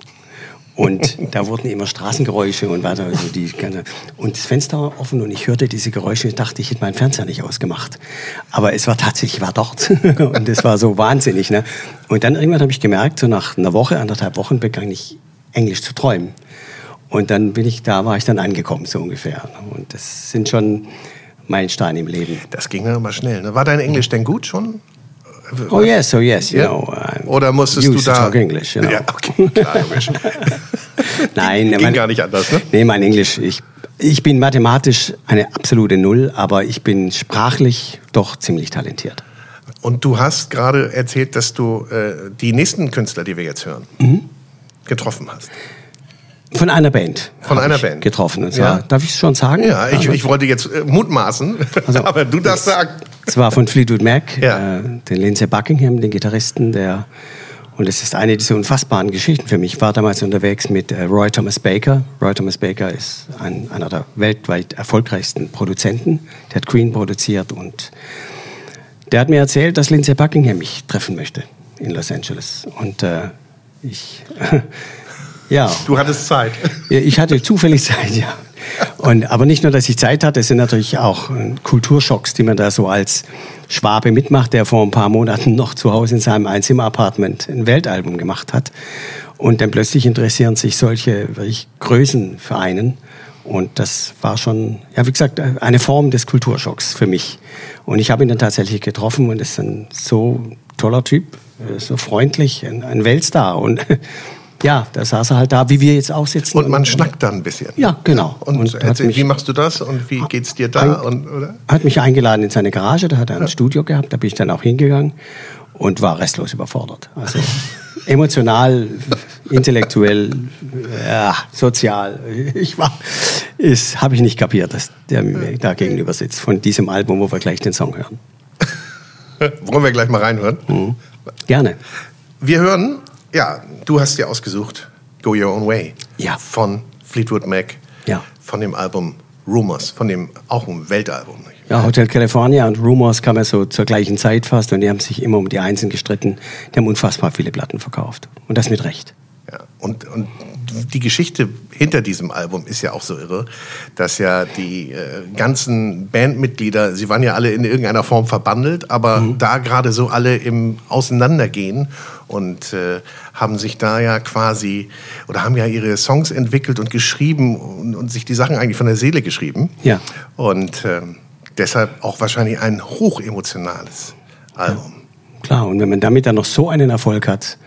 [SPEAKER 5] Und da wurden immer Straßengeräusche und weiter. Also die ganze, und das Fenster war offen und ich hörte diese Geräusche und dachte, ich hätte meinen Fernseher nicht ausgemacht. Aber es war tatsächlich, ich war dort. und es war so wahnsinnig. Ne? Und dann irgendwann habe ich gemerkt, so nach einer Woche, anderthalb Wochen begann ich Englisch zu träumen. Und dann bin ich, da war ich dann angekommen, so ungefähr. Und das sind schon Meilensteine im Leben.
[SPEAKER 3] Das ging dann aber schnell. Ne? War dein Englisch denn gut schon?
[SPEAKER 5] Oh yes, oh yes, you
[SPEAKER 3] Ja?
[SPEAKER 5] know. I'm
[SPEAKER 3] Oder musstest du da...
[SPEAKER 5] talk English, you know.
[SPEAKER 3] Ja, okay, klar, logisch.
[SPEAKER 5] Nein,
[SPEAKER 3] Ging
[SPEAKER 5] mein-
[SPEAKER 3] gar nicht anders, ne?
[SPEAKER 5] Nee, mein Englisch, ich, ich bin mathematisch eine absolute Null, aber ich bin sprachlich doch ziemlich talentiert.
[SPEAKER 3] Und du hast gerade erzählt, dass du äh, die nächsten Künstler, die wir jetzt hören,
[SPEAKER 5] Mhm.
[SPEAKER 3] getroffen hast.
[SPEAKER 5] Von einer Band.
[SPEAKER 3] Von einer Band.
[SPEAKER 5] Getroffen. Und zwar,
[SPEAKER 3] Ja.
[SPEAKER 5] Darf ich es schon sagen?
[SPEAKER 3] Ja, ich,
[SPEAKER 5] Aber-
[SPEAKER 3] ich wollte jetzt äh, mutmaßen,
[SPEAKER 5] Also,
[SPEAKER 3] aber du darfst sagen.
[SPEAKER 5] Es war von Fleetwood Mac,
[SPEAKER 3] Ja.
[SPEAKER 5] äh, den Lindsey Buckingham, den Gitarristen, der und es ist eine dieser unfassbaren Geschichten für mich. Ich war damals unterwegs mit äh, Roy Thomas Baker. Roy Thomas Baker ist ein, einer der weltweit erfolgreichsten Produzenten. Der hat Queen produziert und der hat mir erzählt, dass Lindsey Buckingham mich treffen möchte in Los Angeles. Und äh, ich, ja,
[SPEAKER 3] Du hattest Zeit.
[SPEAKER 5] Ich hatte zufällig Zeit, ja. Und, aber nicht nur, dass ich Zeit hatte, es sind natürlich auch äh, Kulturschocks, die man da so als Schwabe mitmacht, der vor ein paar Monaten noch zu Hause in seinem Einzimmer-Apartment ein Weltalbum gemacht hat. Und dann plötzlich interessieren sich solche wirklich Größen für einen. Und das war schon, ja, wie gesagt, eine Form des Kulturschocks für mich. Und ich habe ihn dann tatsächlich getroffen und ist ein so toller Typ, äh, so freundlich, ein Weltstar. Und ja, da saß er halt da, wie wir jetzt auch sitzen.
[SPEAKER 3] Und man schnackt dann ein bisschen.
[SPEAKER 5] Ja, genau.
[SPEAKER 3] Und,
[SPEAKER 5] Und hat
[SPEAKER 3] erzähl,
[SPEAKER 5] mich-
[SPEAKER 3] wie machst du das und wie geht's dir da? Und, oder?
[SPEAKER 5] hat mich eingeladen in seine Garage, da hat er ein Studio gehabt, da bin ich dann auch hingegangen und war restlos überfordert. Also emotional, intellektuell, ja, sozial. Ich war, es habe ich nicht kapiert, dass der mir da gegenüber sitzt von diesem Album, wo wir gleich den Song hören.
[SPEAKER 3] Wollen wir gleich mal reinhören?
[SPEAKER 5] Mhm. Gerne.
[SPEAKER 3] Wir hören, ja, du hast dir ausgesucht, Go Your Own Way.
[SPEAKER 5] Ja.
[SPEAKER 3] Von Fleetwood Mac.
[SPEAKER 5] Ja.
[SPEAKER 3] Von dem Album Rumors, von dem auch ein Weltalbum.
[SPEAKER 5] Ja, Hotel California und Rumors kamen so zur gleichen Zeit fast und die haben sich immer um die Einsen gestritten. Die haben unfassbar viele Platten verkauft. Und das mit Recht.
[SPEAKER 3] Ja, und, und die Geschichte hinter diesem Album ist ja auch so irre, dass ja die äh, ganzen Bandmitglieder, sie waren ja alle in irgendeiner Form verbandelt, aber da gerade so alle im Auseinandergehen und äh, haben sich da ja quasi oder haben ja ihre Songs entwickelt und geschrieben und, und sich die Sachen eigentlich von der Seele geschrieben.
[SPEAKER 5] Ja.
[SPEAKER 3] Und ähm, deshalb auch wahrscheinlich ein hochemotionales Album.
[SPEAKER 5] Klar, und wenn man damit dann noch so einen Erfolg hat,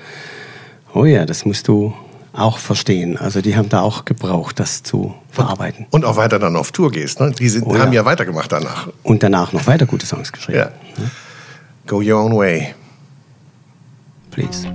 [SPEAKER 5] oh ja, das musst du auch verstehen. Also die haben da auch gebraucht, das zu verarbeiten.
[SPEAKER 3] Und auch weiter dann auf Tour gehst. Ne? Die sind,
[SPEAKER 5] Oh ja.
[SPEAKER 3] haben ja weitergemacht danach.
[SPEAKER 5] Und danach noch weiter gute Songs geschrieben.
[SPEAKER 3] Ja. Go your own way.
[SPEAKER 5] Please.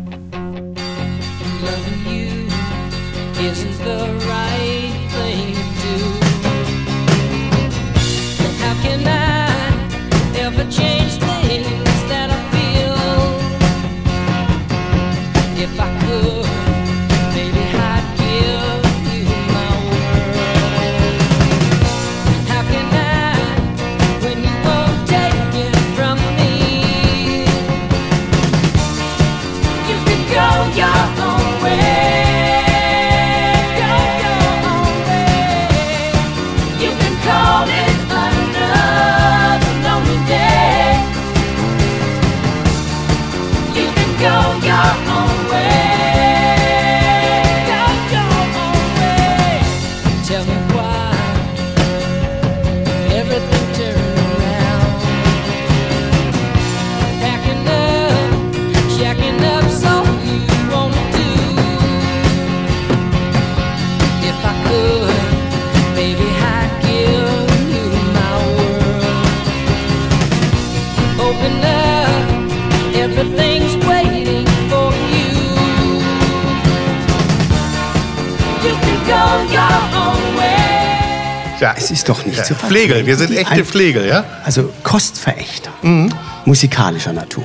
[SPEAKER 5] Es ist doch nicht
[SPEAKER 3] ja,
[SPEAKER 5] zu.
[SPEAKER 3] Pflegel, wir sind echte Pflegel, ja?
[SPEAKER 5] Also Kostverächter.
[SPEAKER 3] Mhm.
[SPEAKER 5] Musikalischer Natur.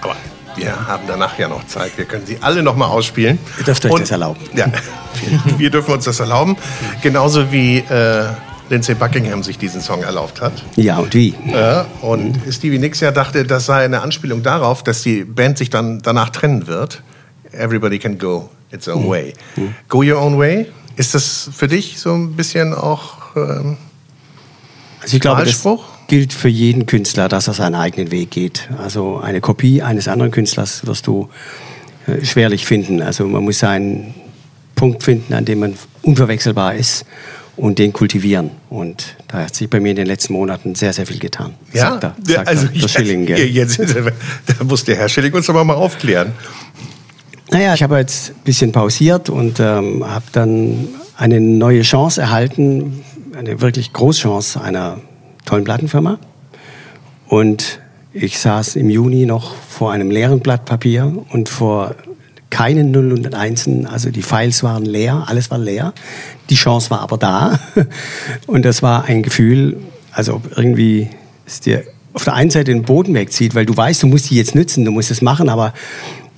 [SPEAKER 3] Aber wir haben danach ja noch Zeit. Wir können sie alle noch mal ausspielen.
[SPEAKER 5] Ihr dürft euch
[SPEAKER 3] Und-
[SPEAKER 5] das erlauben.
[SPEAKER 3] Ja, wir, wir dürfen uns das erlauben. Genauso wie äh, Lindsay Buckingham sich diesen Song erlaubt hat.
[SPEAKER 5] Ja, und wie?
[SPEAKER 3] Ja, und Stevie Nicks ja dachte, das sei eine Anspielung darauf, dass die Band sich dann danach trennen wird. Everybody can go its own way. Go your own way. Ist das für dich so ein bisschen auch ähm,
[SPEAKER 5] Also ich glaube, das
[SPEAKER 3] Wahlspruch?
[SPEAKER 5] gilt für jeden Künstler, dass er seinen eigenen Weg geht. Also eine Kopie eines anderen Künstlers wirst du äh, schwerlich finden. Also man muss seinen Punkt finden, an dem man unverwechselbar ist und den kultivieren. Und da hat sich bei mir in den letzten Monaten sehr, sehr viel getan.
[SPEAKER 3] Ja,
[SPEAKER 5] sagt er,
[SPEAKER 3] Ja,
[SPEAKER 5] sagt
[SPEAKER 3] also
[SPEAKER 5] er, Schilling.
[SPEAKER 3] ja, jetzt, da muss der Herr Schilling uns aber mal aufklären.
[SPEAKER 5] Naja, ich habe jetzt ein bisschen pausiert und ähm, habe dann eine neue Chance erhalten, eine wirklich Großchance einer tollen Plattenfirma. Und ich saß im Juni noch vor einem leeren Blatt Papier und vor keinen Null und Einsen, also die Files waren leer, alles war leer. Die Chance war aber da. Und das war ein Gefühl, also ob irgendwie es dir auf der einen Seite den Boden wegzieht, weil du weißt, du musst die jetzt nützen, du musst es machen, aber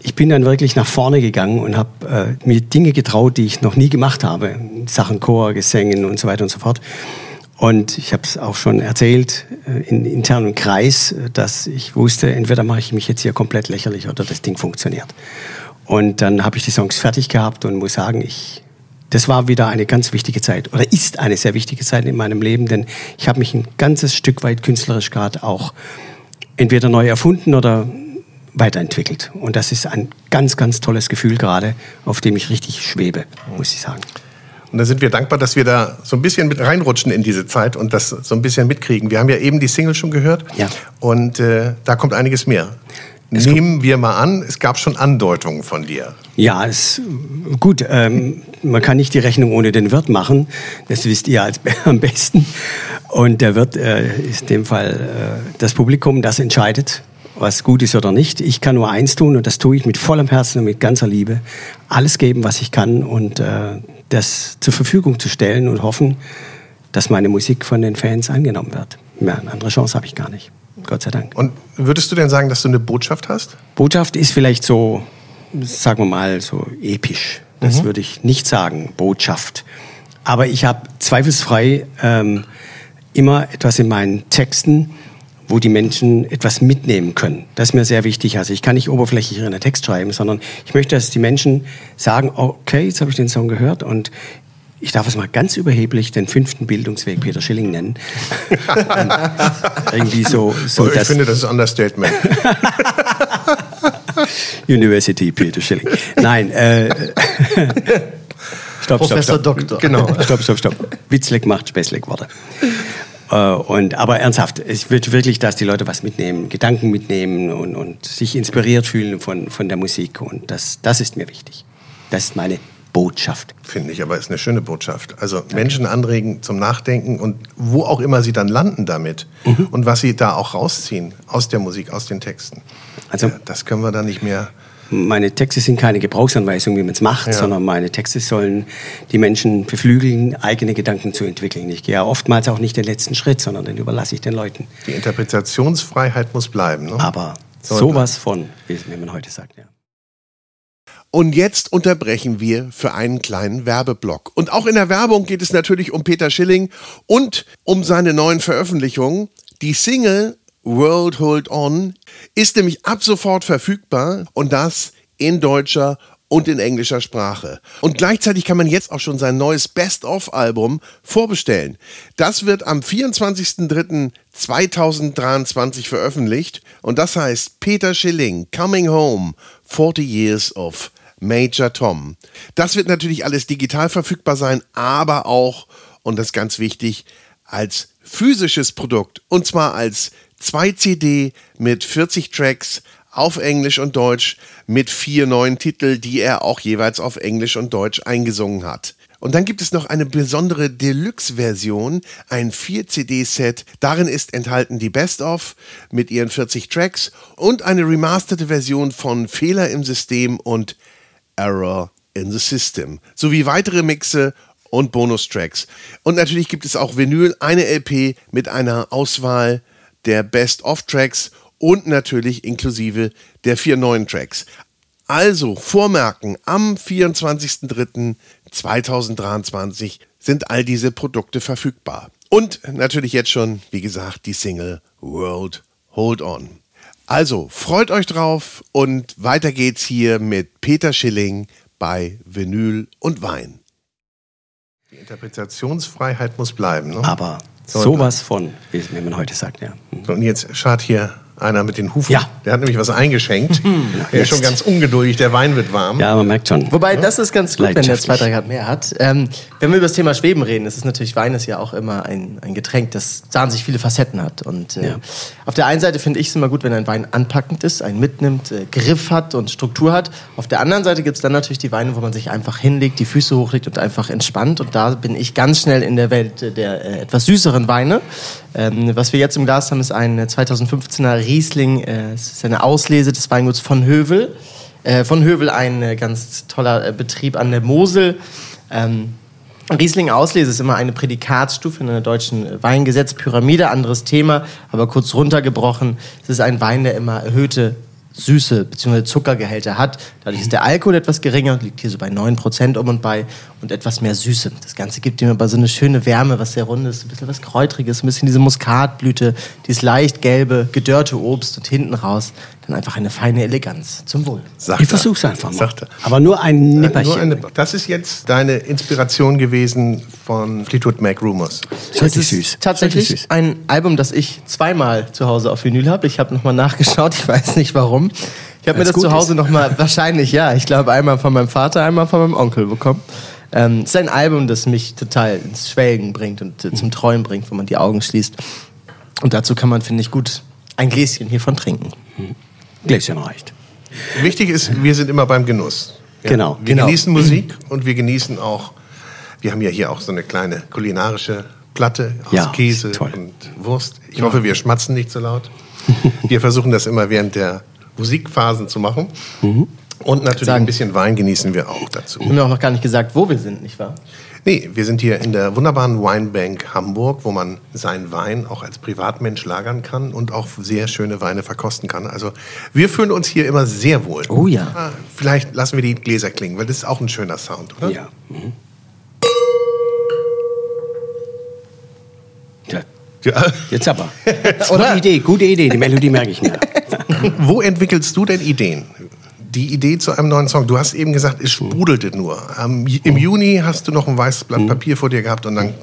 [SPEAKER 5] ich bin dann wirklich nach vorne gegangen und habe äh, mir Dinge getraut, die ich noch nie gemacht habe, Sachen Chor, Gesängen und so weiter und so fort. Und ich habe es auch schon erzählt äh, in internen Kreis, dass ich wusste, entweder mache ich mich jetzt hier komplett lächerlich oder das Ding funktioniert. Und dann habe ich die Songs fertig gehabt und muss sagen, ich, das war wieder eine ganz wichtige Zeit oder ist eine sehr wichtige Zeit in meinem Leben, denn ich habe mich ein ganzes Stück weit künstlerisch gerade auch entweder neu erfunden oder weiterentwickelt. Und das ist ein ganz, ganz tolles Gefühl gerade, auf dem ich richtig schwebe, muss ich sagen.
[SPEAKER 3] Und da sind wir dankbar, dass wir da so ein bisschen mit reinrutschen in diese Zeit und das so ein bisschen mitkriegen. Wir haben ja eben die Single schon gehört.
[SPEAKER 5] Ja.
[SPEAKER 3] Und äh, da kommt einiges mehr. Nehmen wir mal an, es gab schon Andeutungen von dir.
[SPEAKER 5] Ja, ist gut. Ähm, man kann nicht die Rechnung ohne den Wirt machen. Das wisst ihr als am besten. Und der Wirt äh, ist in dem Fall äh, das Publikum, das entscheidet, was gut ist oder nicht. Ich kann nur eins tun und das tue ich mit vollem Herzen und mit ganzer Liebe. Alles geben, was ich kann und äh, das zur Verfügung zu stellen und hoffen, dass meine Musik von den Fans angenommen wird. Mehr eine andere Chance habe ich gar nicht. Gott sei Dank.
[SPEAKER 3] Und würdest du denn sagen, dass du eine Botschaft hast?
[SPEAKER 5] Botschaft ist vielleicht so, sagen wir mal, so episch. Das würde ich nicht sagen, Botschaft. Aber ich habe zweifelsfrei ähm, immer etwas in meinen Texten, wo die Menschen etwas mitnehmen können. Das ist mir sehr wichtig. Also ich kann nicht oberflächlich einen Text schreiben, sondern ich möchte, dass die Menschen sagen, okay, jetzt habe ich den Song gehört und ich darf es mal ganz überheblich den fünften Bildungsweg Peter Schilling nennen. Irgendwie so, so
[SPEAKER 3] ich
[SPEAKER 5] dass-
[SPEAKER 3] finde, das ist Understatement.
[SPEAKER 5] University Peter Schilling. Nein, äh, stopp,
[SPEAKER 4] Professor
[SPEAKER 5] stopp, stopp.
[SPEAKER 4] Doktor.
[SPEAKER 5] Genau, stopp, stopp, stopp. Witzleck macht Späßleck Worte. Äh, und, aber ernsthaft, es wird wirklich, dass die Leute was mitnehmen, Gedanken mitnehmen und, und sich inspiriert fühlen von, von der Musik. Und das, das ist mir wichtig. Das ist meine Botschaft.
[SPEAKER 3] Finde ich, aber ist eine schöne Botschaft. Also Menschen anregen zum Nachdenken und wo auch immer sie dann landen damit
[SPEAKER 5] Mhm.
[SPEAKER 3] und was sie da auch rausziehen aus der Musik, aus den Texten.
[SPEAKER 5] Also-
[SPEAKER 3] ja, das können wir dann nicht mehr.
[SPEAKER 5] Meine Texte sind keine Gebrauchsanweisung, wie man es macht,
[SPEAKER 3] Ja.
[SPEAKER 5] sondern meine Texte sollen die Menschen beflügeln, eigene Gedanken zu entwickeln. Ich gehe ja oftmals auch nicht den letzten Schritt, sondern den überlasse ich den Leuten.
[SPEAKER 3] Die Interpretationsfreiheit muss bleiben. Ne?
[SPEAKER 5] Aber
[SPEAKER 3] Soll
[SPEAKER 5] sowas von, wie wie man heute sagt, ja.
[SPEAKER 3] Und jetzt unterbrechen wir für einen kleinen Werbeblock. Und auch in der Werbung geht es natürlich um Peter Schilling und um seine neuen Veröffentlichungen. Die Single World Hold On ist nämlich ab sofort verfügbar und das in deutscher und in englischer Sprache. Und gleichzeitig kann man jetzt auch schon sein neues Best-of-Album vorbestellen. Das wird am 24.03.2023 veröffentlicht und das heißt Peter Schilling Coming Home 40 Years of Major Tom. Das wird natürlich alles digital verfügbar sein, aber auch, und das ist ganz wichtig, als physisches Produkt. Und zwar als 2 CD mit 40 Tracks auf Englisch und Deutsch mit vier neuen Titeln, die er auch jeweils auf Englisch und Deutsch eingesungen hat. Und dann gibt es noch eine besondere Deluxe-Version, ein 4-CD-Set. Darin ist enthalten die Best-of mit ihren 40 Tracks und eine remasterte Version von Fehler im System und Error in the System, sowie weitere Mixe und Bonustracks. Und natürlich gibt es auch Vinyl, eine LP mit einer Auswahl der Best-of-Tracks und natürlich inklusive der vier neuen Tracks. Also vormerken, am 24.03.2023 sind all diese Produkte verfügbar. Und natürlich jetzt schon, wie gesagt, die Single World Hold On. Also freut euch drauf und weiter geht's hier mit Peter Schilling bei Vinyl und Wein. Die Interpretationsfreiheit muss bleiben. Ne?
[SPEAKER 5] Aber sowas von, wie man heute sagt, ja.
[SPEAKER 3] So, und jetzt schaut hier einer mit den Hufen.
[SPEAKER 5] Ja.
[SPEAKER 3] Der hat nämlich was eingeschenkt. der ist schon ganz ungeduldig, der Wein wird warm.
[SPEAKER 5] Ja, man merkt schon.
[SPEAKER 4] Wobei, das ist ganz gut, wenn der zwei, drei Grad mehr hat. Ähm, wenn wir über das Thema Schweben reden, das ist natürlich, Wein ist ja auch immer ein, ein Getränk, das wahnsinnig viele Facetten hat. Und äh,
[SPEAKER 5] Ja.
[SPEAKER 4] auf der einen Seite finde ich es immer gut, wenn ein Wein anpackend ist, einen mitnimmt, äh, Griff hat und Struktur hat. Auf der anderen Seite gibt es dann natürlich die Weine, wo man sich einfach hinlegt, die Füße hochlegt und einfach entspannt. Und da bin ich ganz schnell in der Welt der äh, etwas süßeren Weine. Ähm, was wir jetzt im Glas haben, ist ein äh, 2015er Riesling. Äh, es ist eine Auslese des Weinguts von Hövel. Äh, von Hövel ein äh, ganz toller äh, Betrieb an der Mosel. Ähm, Riesling Auslese ist immer eine Prädikatsstufe in einer deutschen Weingesetzpyramide, anderes Thema, aber kurz runtergebrochen. Es ist ein Wein, der immer erhöhte Süße bzw. Zuckergehälter hat. Dadurch ist der Alkohol etwas geringer, liegt hier so bei 9% um und bei und etwas mehr Süße. Das Ganze gibt ihm aber so eine schöne Wärme, was sehr rund ist, ein bisschen was Kräutriges, ein bisschen diese Muskatblüte, dieses leicht gelbe, gedörrte Obst und hinten raus dann einfach eine feine Eleganz. Zum Wohl.
[SPEAKER 3] Sagt
[SPEAKER 5] Ich
[SPEAKER 3] er.
[SPEAKER 5] versuch's einfach mal.
[SPEAKER 3] Sagt er.
[SPEAKER 5] Aber nur ein Nipperchen.
[SPEAKER 3] Nur eine, das ist jetzt deine Inspiration gewesen von Fleetwood Mac Rumors.
[SPEAKER 4] Es ist
[SPEAKER 5] süß.
[SPEAKER 4] tatsächlich
[SPEAKER 5] süß.
[SPEAKER 4] ein Album, das ich zweimal zu Hause auf Vinyl habe. Ich habe nochmal nachgeschaut, ich weiß nicht warum. Ich habe mir das zu Hause nochmal, wahrscheinlich ja, ich glaube einmal von meinem Vater, einmal von meinem Onkel bekommen. Ähm, es ist ein Album, das mich total ins Schwelgen bringt und äh, zum Träumen bringt, wenn man die Augen schließt. Und dazu kann man, finde ich, gut ein Gläschen hiervon trinken.
[SPEAKER 5] Gläschen reicht.
[SPEAKER 3] Wichtig ist, wir sind immer beim Genuss.
[SPEAKER 5] Genau,
[SPEAKER 3] Wir
[SPEAKER 5] genau.
[SPEAKER 3] genießen Musik und wir genießen auch, wir haben ja hier auch so eine kleine kulinarische Platte aus
[SPEAKER 5] Ja,
[SPEAKER 3] Käse
[SPEAKER 5] toll.
[SPEAKER 3] und Wurst. Ich hoffe, wir schmatzen nicht so laut. wir versuchen das immer während der Musikphasen zu machen.
[SPEAKER 5] Mhm.
[SPEAKER 3] Und natürlich
[SPEAKER 4] Sagen.
[SPEAKER 3] ein bisschen Wein genießen wir auch dazu.
[SPEAKER 4] Wir haben ja auch noch gar nicht gesagt, wo wir sind, nicht wahr?
[SPEAKER 3] Nee, wir sind hier in der wunderbaren Weinbank Hamburg, wo man seinen Wein auch als Privatmensch lagern kann und auch sehr schöne Weine verkosten kann. Also wir fühlen uns hier immer sehr wohl.
[SPEAKER 4] Oh ja.
[SPEAKER 3] Ah, Vielleicht lassen wir die Gläser klingen, weil das ist auch ein schöner Sound, oder?
[SPEAKER 5] Ja. Mhm. Ja,
[SPEAKER 3] Ja.
[SPEAKER 5] Jetzt aber. Gute Idee, gute Idee. Die Melodie merke ich mir.
[SPEAKER 3] Wo entwickelst du denn Ideen? Die Idee zu einem neuen Song. Du hast eben gesagt, es sprudelte nur. Am, Im Juni hast du noch ein weißes Blatt Papier vor dir gehabt und dann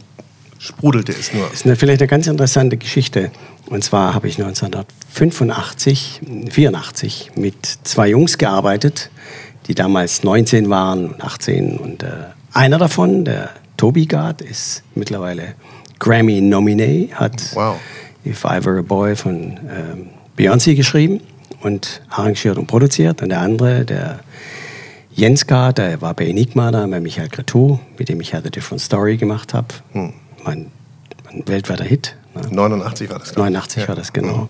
[SPEAKER 3] sprudelte es nur.
[SPEAKER 5] Das ist eine, vielleicht eine ganz interessante Geschichte. Und zwar habe ich 1985, 84 mit zwei Jungs gearbeitet, die damals 19 waren und 18. Und äh, einer davon, der Toby Gard, ist mittlerweile Grammy-Nominee, hat
[SPEAKER 3] Wow.
[SPEAKER 5] If I Were a Boy von ähm, Beyoncé geschrieben und arrangiert und produziert. Und der andere, der Jens Gard, der war bei Enigma da, bei Michael Cretou, mit dem ich ja The Different Story gemacht habe. Mein, mein weltweiter Hit. Ne?
[SPEAKER 3] 89 war das. glaub ich.
[SPEAKER 5] 89 war das, genau.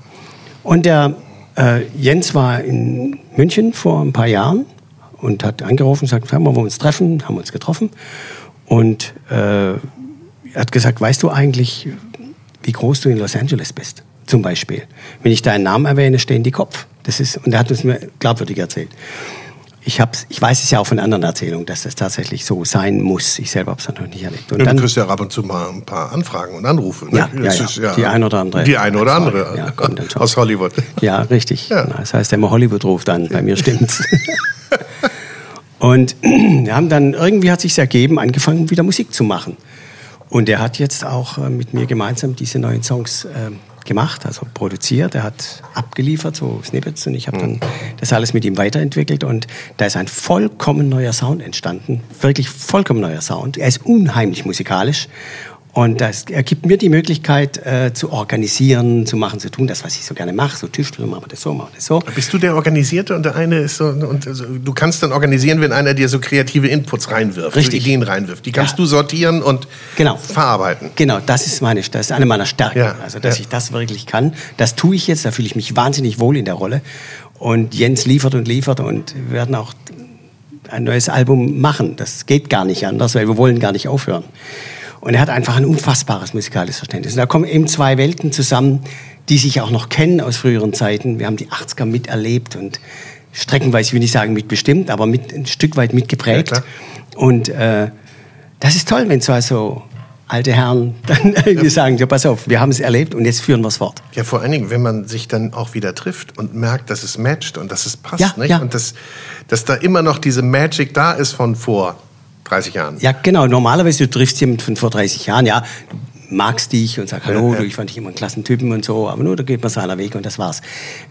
[SPEAKER 5] Und der äh, Jens war in München vor ein paar Jahren und hat angerufen und gesagt, haben wir uns treffen, haben uns getroffen. Und äh, er hat gesagt, weißt du eigentlich, wie groß du in Los Angeles bist? Zum Beispiel. Wenn ich deinen Namen erwähne, stehen die Kopf. Das ist, und er hat es mir glaubwürdig erzählt. Ich, hab's, ich weiß es ja auch von anderen Erzählungen, dass das tatsächlich so sein muss. Ich selber habe es noch nicht erlebt. Und
[SPEAKER 3] Ja,
[SPEAKER 5] dann,
[SPEAKER 3] du kriegst ja ab und zu mal ein paar Anfragen und Anrufe. Ne?
[SPEAKER 5] Ja, ja,
[SPEAKER 3] Das
[SPEAKER 5] ja. Die ein oder andere
[SPEAKER 3] Die ein oder
[SPEAKER 5] Anfrage,
[SPEAKER 3] andere
[SPEAKER 5] ja, kommt dann schon.
[SPEAKER 3] aus Hollywood.
[SPEAKER 5] Ja, richtig.
[SPEAKER 3] Ja.
[SPEAKER 5] Das heißt, der immer Hollywood ruft an. Bei mir stimmt's. Und wir haben dann, irgendwie hat sich ergeben, angefangen, wieder Musik zu machen. Und er hat jetzt auch äh, mit mir gemeinsam diese neuen Songs ähm, gemacht, also produziert. Er hat abgeliefert, so Snippets, und ich habe dann das alles mit ihm weiterentwickelt. Und da ist ein vollkommen neuer Sound entstanden. Wirklich vollkommen neuer Sound. Er ist unheimlich musikalisch. Und das, er gibt mir die Möglichkeit, äh, zu organisieren, zu machen, zu tun, das, was ich so gerne mache. So Tischtuch, machen wir das so, machen wir das so.
[SPEAKER 3] Bist du der Organisierte und der eine ist so, und also, du kannst dann organisieren, wenn einer dir so kreative Inputs reinwirft,
[SPEAKER 5] Richtig.
[SPEAKER 3] so Ideen reinwirft. Die kannst
[SPEAKER 5] Ja.
[SPEAKER 3] du sortieren und
[SPEAKER 5] Genau.
[SPEAKER 3] verarbeiten.
[SPEAKER 5] Genau, das ist meine, das ist eine meiner Stärken.
[SPEAKER 3] Ja,
[SPEAKER 5] Also, dass
[SPEAKER 3] ja.
[SPEAKER 5] ich das wirklich kann. Das tue ich jetzt, da fühle ich mich wahnsinnig wohl in der Rolle. Und Jens liefert und liefert und wir werden auch ein neues Album machen. Das geht gar nicht anders, weil wir wollen gar nicht aufhören. Und er hat einfach ein unfassbares musikalisches Verständnis. Und da kommen eben zwei Welten zusammen, die sich auch noch kennen aus früheren Zeiten. Wir haben die 80er miterlebt und streckenweise, ich will nicht sagen mitbestimmt, aber mit, ein Stück weit mitgeprägt.
[SPEAKER 3] Ja,
[SPEAKER 5] und äh, das ist toll, wenn so also alte Herren dann irgendwie sagen, ja, pass auf, wir haben es erlebt und jetzt führen wir es fort.
[SPEAKER 3] Ja, vor allen Dingen, wenn man sich dann auch wieder trifft und merkt, dass es matcht und dass es passt,
[SPEAKER 5] Ja,
[SPEAKER 3] nicht?
[SPEAKER 5] ja.
[SPEAKER 3] Und dass, dass da immer noch diese Magic da ist von vor 30 Jahren.
[SPEAKER 5] Ja, genau. Normalerweise, du triffst jemanden von vor 30 Jahren, ja, du magst dich und sagst, hallo,
[SPEAKER 3] Ja, ja.
[SPEAKER 5] du, ich fand dich immer einen klassen Typen und so, aber nur, da geht man seiner Weg und das war's.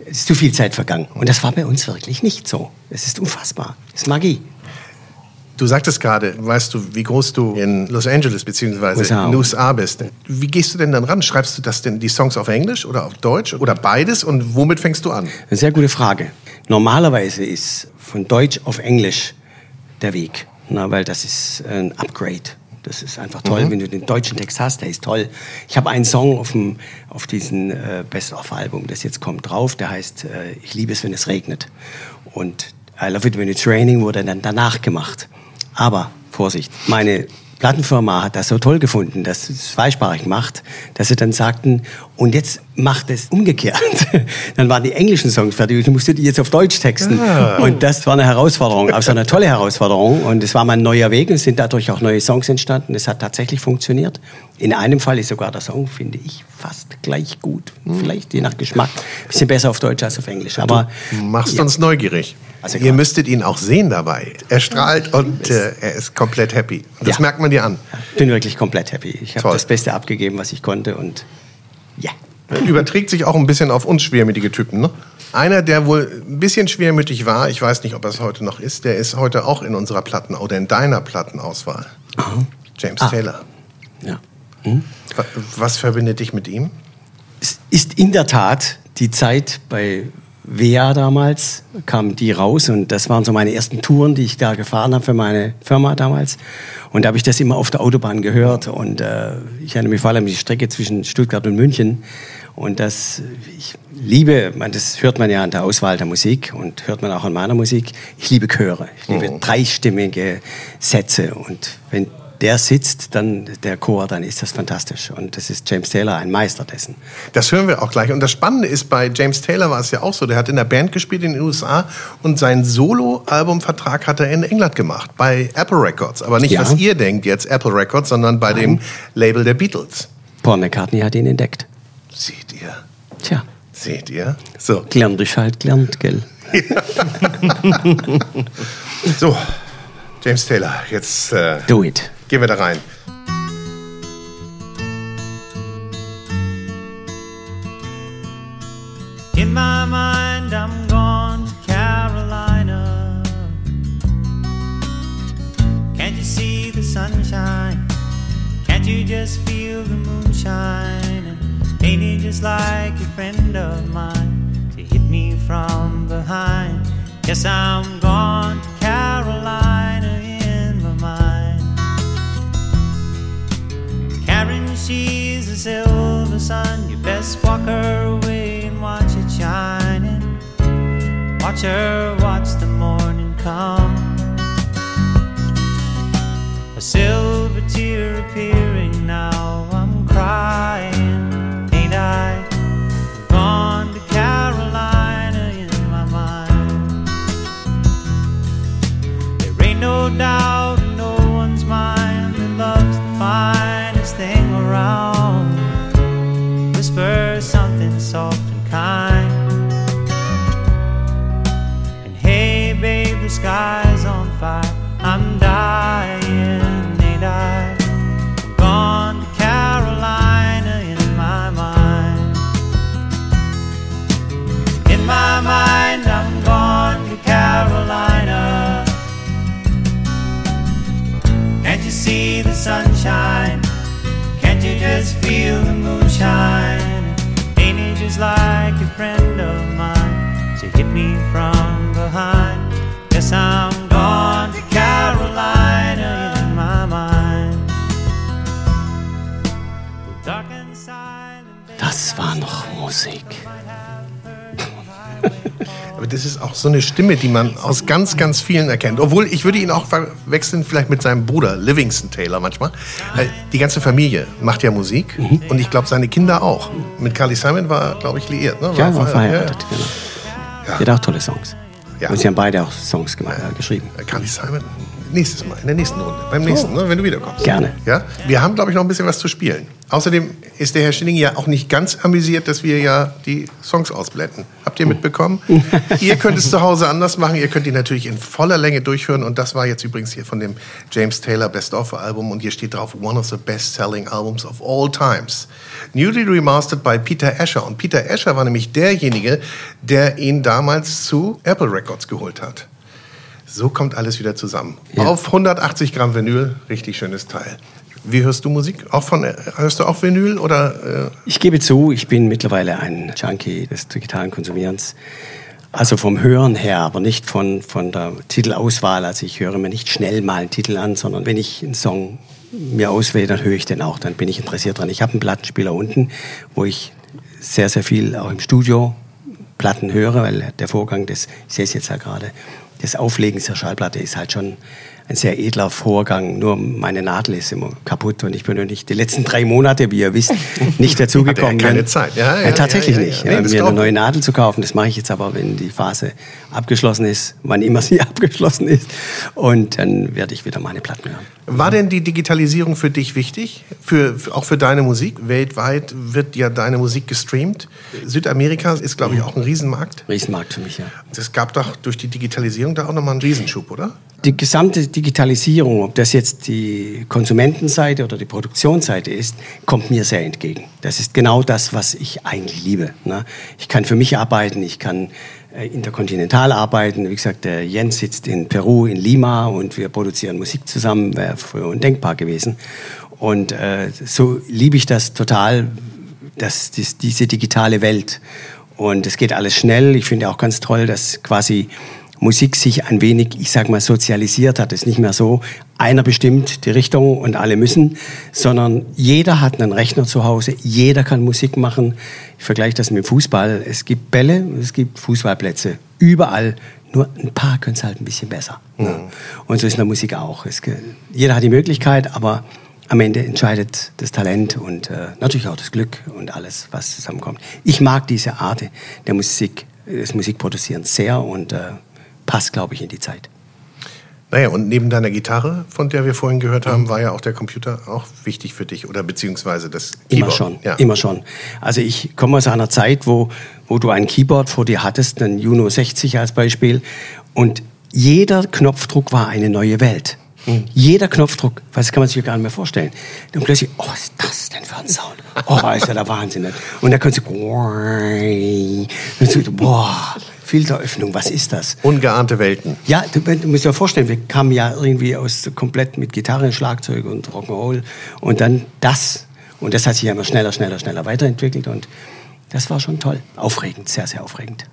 [SPEAKER 5] Es ist zu viel Zeit vergangen. Und das war bei uns wirklich nicht so. Es ist unfassbar. Es ist Magie.
[SPEAKER 3] Du sagtest gerade, weißt du, wie groß du in Los Angeles beziehungsweise
[SPEAKER 5] USA.
[SPEAKER 3] in den USA bist. Wie gehst du denn dann ran? Schreibst du das denn die Songs auf Englisch oder auf Deutsch oder beides? Und womit fängst du an?
[SPEAKER 5] Eine sehr gute Frage. Normalerweise ist von Deutsch auf Englisch der Weg, na, weil das ist ein Upgrade. Das ist einfach toll, wenn du den deutschen Text hast, der ist toll. Ich habe einen Song auf, dem, auf diesem äh, Best-of-Album, das jetzt kommt, drauf, der heißt äh, Ich liebe es, wenn es regnet. Und I love it when it's raining wurde dann danach gemacht. Aber, Vorsicht, meine Plattenfirma hat das so toll gefunden, dass es zweisprachig macht, dass sie dann sagten, und jetzt macht es umgekehrt. dann waren die englischen Songs fertig, ich musste die jetzt auf Deutsch texten. Und das war eine Herausforderung, also eine tolle Herausforderung. Und es war mal ein neuer Weg, es sind dadurch auch neue Songs entstanden. Es hat tatsächlich funktioniert. In einem Fall ist sogar der Song, finde ich, fast gleich gut. Vielleicht je nach Geschmack. Bisschen besser auf Deutsch als auf Englisch. Aber
[SPEAKER 3] Du machst
[SPEAKER 5] ja.
[SPEAKER 3] uns neugierig.
[SPEAKER 5] Also
[SPEAKER 3] Ihr
[SPEAKER 5] klar.
[SPEAKER 3] müsstet ihn auch sehen dabei. Er strahlt und äh, er ist komplett happy. Und das
[SPEAKER 5] Ja.
[SPEAKER 3] merkt man dir an.
[SPEAKER 5] bin wirklich komplett happy. Ich habe das Beste abgegeben, was ich konnte. Und ja.
[SPEAKER 3] Überträgt sich auch ein bisschen auf uns schwermütige Typen. Ne? Einer, der wohl ein bisschen schwermütig war, ich weiß nicht, ob er es heute noch ist, der ist heute auch in unserer Platten oder in deiner Plattenauswahl. James
[SPEAKER 5] Ah.
[SPEAKER 3] Taylor.
[SPEAKER 5] ja.
[SPEAKER 3] Wa- Was verbindet dich mit ihm?
[SPEAKER 5] Es ist in der Tat die Zeit bei WEA damals, kamen die raus und das waren so meine ersten Touren, die ich da gefahren habe für meine Firma damals. Und da habe ich das immer auf der Autobahn gehört und äh, ich erinnere mich vor allem an die Strecke zwischen Stuttgart und München. Und das, ich liebe, man, das hört man ja an der Auswahl der Musik und hört man auch an meiner Musik. Ich liebe Chöre, ich liebe dreistimmige Sätze und wenn der sitzt, dann der Chor, dann ist das fantastisch. Und das ist James Taylor, ein Meister dessen.
[SPEAKER 3] Das hören wir auch gleich. Und das Spannende ist, bei James Taylor war es ja auch so, der hat in der Band gespielt in den USA und seinen Solo-Albumvertrag hat er in England gemacht, bei Apple Records. Aber nicht,
[SPEAKER 5] Ja.
[SPEAKER 3] was ihr denkt jetzt, Apple Records, sondern bei dem Label der Beatles.
[SPEAKER 5] Paul McCartney hat ihn entdeckt.
[SPEAKER 3] Seht ihr?
[SPEAKER 5] Tja,
[SPEAKER 3] Seht ihr? So,
[SPEAKER 5] gelernt ist halt gelernt, gell?
[SPEAKER 3] so. James Taylor, jetzt äh,
[SPEAKER 5] Do it.
[SPEAKER 3] gehen wir da rein.
[SPEAKER 7] Just like a friend of mine to hit me from behind? Yes, I'm gone to Carolina in my mind. Karen, she's a silver sun. You best walk her away and watch it shining. Watch her watch the morning come. A silver tear appearing
[SPEAKER 5] Musik.
[SPEAKER 3] Aber das ist auch so eine Stimme, die man aus ganz, ganz vielen erkennt. Obwohl, ich würde ihn auch verwechseln vielleicht mit seinem Bruder, Livingston Taylor manchmal. Weil Die ganze Familie macht ja Musik und ich glaube, seine Kinder auch. Mit Carly Simon war, glaube ich, liiert. Ne?
[SPEAKER 5] Ja, war
[SPEAKER 3] verheiratet.
[SPEAKER 5] verheiratet, genau. Die hat auch tolle Songs.
[SPEAKER 3] Ja.
[SPEAKER 5] Und sie haben beide auch Songs gemacht, äh, geschrieben.
[SPEAKER 3] Ja. Carly Simon, nächstes Mal, in der nächsten Runde. Beim nächsten, ne, wenn du wiederkommst.
[SPEAKER 5] Gerne.
[SPEAKER 3] Ja? Wir haben, glaube ich, noch ein bisschen was zu spielen. Außerdem ist der Herr Schilling ja auch nicht ganz amüsiert, dass wir ja die Songs ausblenden. Habt ihr mitbekommen? ihr könnt es zu Hause anders machen. Ihr könnt die natürlich in voller Länge durchhören. Und das war jetzt übrigens hier von dem James Taylor Best of Album. Und hier steht drauf, one of the best-selling albums of all times. Newly remastered by Peter Asher. Und Peter Asher war nämlich derjenige, der ihn damals zu Apple Records geholt hat. So kommt alles wieder zusammen.
[SPEAKER 5] Ja.
[SPEAKER 3] Auf 180 Gramm Vinyl, richtig schönes Teil. Wie hörst du Musik? Auch von, äh, hörst du auch Vinyl oder? Äh,
[SPEAKER 5] Ich gebe zu, ich bin mittlerweile ein Junkie des digitalen Konsumierens. Also vom Hören her, aber nicht von, von der Titelauswahl. Also ich höre mir nicht schnell mal einen Titel an, sondern wenn ich einen Song mir auswähle, dann höre ich den auch, dann bin ich interessiert dran. Ich habe einen Plattenspieler unten, wo ich sehr, sehr viel auch im Studio Platten höre, weil der Vorgang des, ich sehe es jetzt ja gerade, des Auflegens der Schallplatte ist halt schon ein sehr edler Vorgang. Nur meine Nadel ist immer kaputt und ich bin nicht die letzten drei Monate, wie ihr wisst, nicht dazugekommen.
[SPEAKER 3] Keine Zeit. Ja, ja,
[SPEAKER 5] Äh, tatsächlich
[SPEAKER 3] ja,
[SPEAKER 5] nicht.
[SPEAKER 3] Nee,
[SPEAKER 5] mir eine neue Nadel zu kaufen. Das mache ich jetzt aber, wenn die Phase abgeschlossen ist, wann immer sie abgeschlossen ist. Und dann werde ich wieder meine Platten hören.
[SPEAKER 3] War denn die Digitalisierung für dich wichtig? Für, für- auch für deine Musik? Weltweit wird ja deine Musik gestreamt. Südamerika ist, glaube ich, auch ein Riesenmarkt.
[SPEAKER 5] Riesenmarkt für mich, ja.
[SPEAKER 3] Es gab doch durch die Digitalisierung da auch nochmal einen Riesenschub, oder?
[SPEAKER 5] Die gesamte Digitalisierung, ob das jetzt die Konsumentenseite oder die Produktionsseite ist, kommt mir sehr entgegen. Das ist genau das, was ich eigentlich liebe. Ne? Ich kann für mich arbeiten, ich kann äh, interkontinental arbeiten. Wie gesagt, der Jens sitzt in Peru, in Lima und wir produzieren Musik zusammen, wäre früher undenkbar gewesen. Und äh, so liebe ich das total, dass dies, diese digitale Welt. Und es geht alles schnell. Ich finde auch ganz toll, dass quasi Musik sich ein wenig, ich sag mal, sozialisiert hat. Es ist nicht mehr so, einer bestimmt die Richtung und alle müssen, sondern jeder hat einen Rechner zu Hause, jeder kann Musik machen. Ich vergleiche das mit Fußball. Es gibt Bälle, es gibt Fußballplätze. Überall. Nur ein paar können es halt ein bisschen besser. Ne? Und so ist in der Musik auch. Es, jeder hat die Möglichkeit, aber am Ende entscheidet das Talent und äh, natürlich auch das Glück und alles, was zusammenkommt. Ich mag diese Art der Musik, des Musikproduzierens sehr und äh, passt, glaube ich, in die Zeit.
[SPEAKER 3] Naja, und neben deiner Gitarre, von der wir vorhin gehört haben, war ja auch der Computer auch wichtig für dich oder beziehungsweise das Keyboard.
[SPEAKER 5] Immer schon,
[SPEAKER 3] Ja.
[SPEAKER 5] immer schon. Also ich komme aus einer Zeit, wo, wo du ein Keyboard vor dir hattest, ein Juno 60 als Beispiel, und jeder Knopfdruck war eine neue Welt. Jeder Knopfdruck, das kann man sich ja gar nicht mehr vorstellen. Und plötzlich, oh, was ist das denn für ein Sound? Oh, ist ja der Wahnsinn. nicht? Und dann und so, boah, Filteröffnung, was ist das?
[SPEAKER 3] Ungeahnte Welten.
[SPEAKER 5] Ja, du, du musst dir vorstellen, wir kamen ja irgendwie aus komplett mit Gitarre, Schlagzeug und Rock'n'Roll und dann das. Und das hat sich ja immer schneller, schneller, schneller weiterentwickelt und das war schon toll. Aufregend, sehr, sehr aufregend.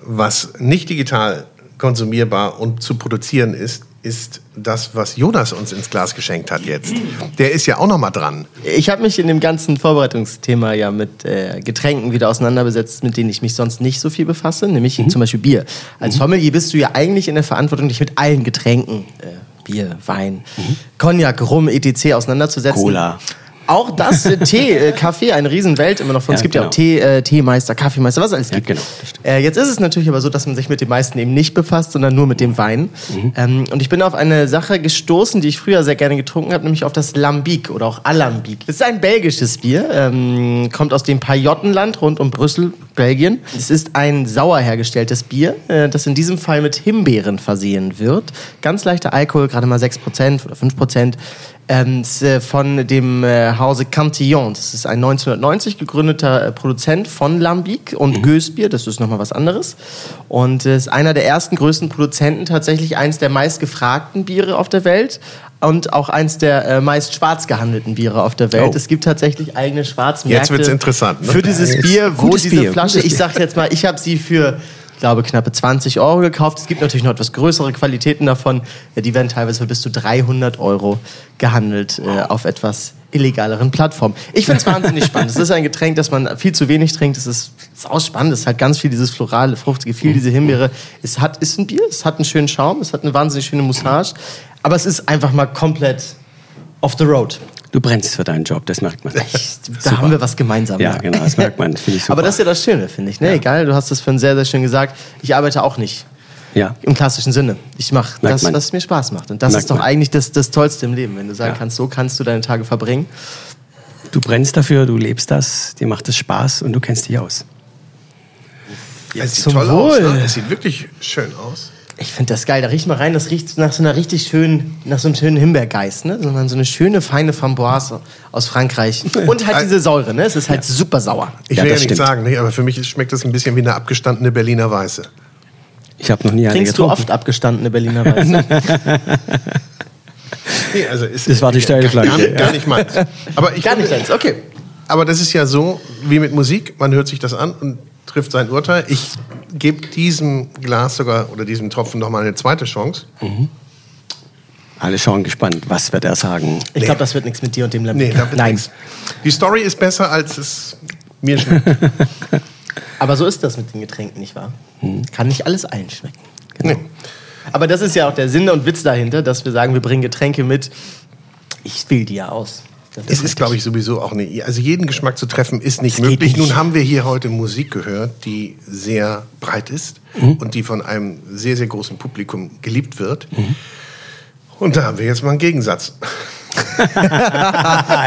[SPEAKER 3] Was nicht digital konsumierbar und zu produzieren ist, ist das, was Jonas uns ins Glas geschenkt hat jetzt. Der ist ja auch noch mal dran.
[SPEAKER 4] Ich habe mich in dem ganzen Vorbereitungsthema ja mit äh, Getränken wieder auseinandergesetzt, mit denen ich mich sonst nicht so viel befasse, nämlich
[SPEAKER 5] Mhm.
[SPEAKER 4] zum Beispiel Bier. Als Sommelier bist du ja eigentlich in der Verantwortung, dich mit allen Getränken, äh, Bier, Wein, Cognac, Rum, etc. auseinanderzusetzen.
[SPEAKER 5] Mhm. Cola.
[SPEAKER 4] Auch das, äh, Tee, äh, Kaffee, eine Riesenwelt immer noch von.
[SPEAKER 5] Ja,
[SPEAKER 4] es gibt ja auch
[SPEAKER 5] genau.
[SPEAKER 4] Tee, äh, Teemeister, Kaffeemeister, was es alles
[SPEAKER 5] Ja,
[SPEAKER 4] gibt.
[SPEAKER 5] genau.
[SPEAKER 4] Äh, jetzt ist es natürlich aber so, dass man sich mit dem meisten eben nicht befasst, sondern nur mit dem Wein.
[SPEAKER 5] Mhm.
[SPEAKER 4] Ähm, und ich bin auf eine Sache gestoßen, die ich früher sehr gerne getrunken habe, nämlich auf das Lambic oder auch Alambic. Das ist ein belgisches Bier, ähm, kommt aus dem Pajottenland rund um Brüssel, Belgien. Es ist ein sauer hergestelltes Bier, äh, das in diesem Fall mit Himbeeren versehen wird. Ganz leichter Alkohol, gerade mal 6% oder 5%. Ähm, äh, von dem äh, Hause Cantillon. Das ist ein 1990 gegründeter äh, Produzent von Lambic und Gösbier. Das ist nochmal was anderes. Und äh, ist einer der ersten größten Produzenten, tatsächlich eins der meistgefragten Biere auf der Welt. Und auch eins der äh, meist schwarz gehandelten Biere auf der Welt.
[SPEAKER 3] Oh.
[SPEAKER 4] Es gibt tatsächlich eigene Schwarzmärkte.
[SPEAKER 3] Jetzt wird's interessant, ne?
[SPEAKER 4] Für dieses Bier, wo
[SPEAKER 5] gutes
[SPEAKER 4] diese
[SPEAKER 5] Bier,
[SPEAKER 4] Flasche,
[SPEAKER 5] gutes
[SPEAKER 4] ich sag jetzt mal, ich habe sie für, glaube, knappe 20 Euro gekauft. Es gibt natürlich noch etwas größere Qualitäten davon. Die werden teilweise für bis zu 300 Euro gehandelt äh, auf etwas illegaleren Plattformen. Ich finde es wahnsinnig spannend. Es ist ein Getränk, das man viel zu wenig trinkt. Es ist, ist auch spannend. Es hat ganz viel dieses florale, fruchtige, viel diese Himbeere. Es hat, ist ein Bier, es hat einen schönen Schaum, es hat eine wahnsinnig schöne Moussage. Aber es ist einfach mal komplett off the road.
[SPEAKER 5] Du brennst für deinen Job, das merkt man.
[SPEAKER 4] Da haben wir was gemeinsam.
[SPEAKER 5] Ja, genau, das merkt man, ich.
[SPEAKER 4] Aber das ist ja das Schöne, finde ich. Ne? Egal, du hast das für sehr, sehr schön gesagt. Ich arbeite auch nicht
[SPEAKER 5] Ja.
[SPEAKER 4] im klassischen Sinne. Ich mache das,
[SPEAKER 5] man.
[SPEAKER 4] was mir Spaß macht. Und das
[SPEAKER 5] Merkt
[SPEAKER 4] ist doch
[SPEAKER 5] man.
[SPEAKER 4] eigentlich das, das Tollste im Leben, wenn du sagen
[SPEAKER 5] Ja.
[SPEAKER 4] kannst, so kannst du deine Tage verbringen.
[SPEAKER 5] Du brennst dafür, du lebst das, dir macht es Spaß und du kennst dich aus.
[SPEAKER 3] Ja, es sieht toll
[SPEAKER 4] Wohl.
[SPEAKER 3] aus. Ne? Es sieht wirklich schön aus.
[SPEAKER 4] Ich finde das geil. Da riecht mal rein, das riecht nach so einer richtig schönen, nach so einem schönen Himbeergeist, ne? Sondern so eine schöne, feine Framboise aus Frankreich. Und halt diese Säure, ne? Es ist halt super sauer.
[SPEAKER 3] Ich
[SPEAKER 5] Ja,
[SPEAKER 3] will ja nichts sagen, ne? aber für mich schmeckt das ein bisschen wie eine abgestandene Berliner Weiße.
[SPEAKER 5] Ich habe noch nie eine
[SPEAKER 4] Trinkst du
[SPEAKER 5] getrunken.
[SPEAKER 4] oft abgestandene Berliner Weiße?
[SPEAKER 3] Nee, also ist
[SPEAKER 5] Das war die steile
[SPEAKER 3] gar,
[SPEAKER 5] Flanke,
[SPEAKER 3] gar, gar nicht meins. Aber ich
[SPEAKER 4] Gar nicht deins, okay.
[SPEAKER 3] Aber das ist ja so wie mit Musik. Man hört sich das an und trifft sein Urteil. Ich gebe diesem Glas sogar oder diesem Tropfen noch mal eine zweite Chance.
[SPEAKER 5] Alle schauen gespannt, was wird er sagen.
[SPEAKER 4] Ich glaube, das wird nichts mit dir und dem Lambic.
[SPEAKER 3] Nee, da wird
[SPEAKER 4] Nein.
[SPEAKER 3] nix. Die Story ist besser, als es mir schmeckt.
[SPEAKER 4] Aber so ist das mit den Getränken, nicht wahr? Kann nicht alles allen schmecken.
[SPEAKER 3] nee.
[SPEAKER 4] Aber das ist ja auch der Sinn und Witz dahinter, dass wir sagen, wir bringen Getränke mit. Ich wähle die ja aus. Das
[SPEAKER 3] Es ist, glaube ich, sowieso auch nicht. Also jeden Geschmack zu treffen ist nicht möglich.
[SPEAKER 4] nicht.
[SPEAKER 3] Nun haben wir hier heute Musik gehört, die sehr breit ist
[SPEAKER 4] Mhm.
[SPEAKER 3] und die von einem sehr, sehr großen Publikum geliebt wird.
[SPEAKER 4] Mhm.
[SPEAKER 3] Und da haben wir jetzt mal einen Gegensatz.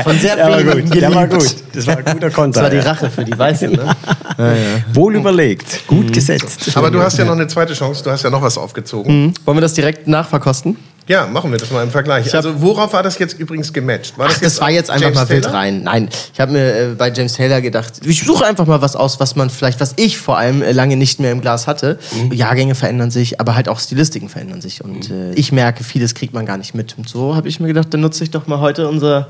[SPEAKER 4] von sehr
[SPEAKER 5] Der war
[SPEAKER 4] wenigen
[SPEAKER 5] gut, der war
[SPEAKER 4] geliebt.
[SPEAKER 5] gut. Das war ein guter
[SPEAKER 4] Das
[SPEAKER 5] Konter.
[SPEAKER 4] war die
[SPEAKER 5] ja.
[SPEAKER 4] Rache für die Weiße, ne?
[SPEAKER 5] Wohl überlegt, gut gesetzt.
[SPEAKER 3] Aber du hast ja noch eine zweite Chance. Du hast ja noch was aufgezogen.
[SPEAKER 4] Wollen wir das direkt nachverkosten?
[SPEAKER 3] Ja, machen wir das mal im Vergleich.
[SPEAKER 4] Ich hab-
[SPEAKER 3] also worauf war das jetzt übrigens gematcht? War
[SPEAKER 4] Ach, das war jetzt einfach
[SPEAKER 3] James
[SPEAKER 4] mal wild
[SPEAKER 3] Taylor?
[SPEAKER 4] rein. Nein, ich habe mir äh, bei James Taylor gedacht, ich suche einfach mal was aus, was man vielleicht, was ich vor allem äh, lange nicht mehr im Glas hatte. Jahrgänge verändern sich, aber halt auch Stilistiken verändern sich. Und äh, ich merke, vieles kriegt man gar nicht mit. Und so habe ich mir gedacht, dann nutze ich doch mal heute unsere,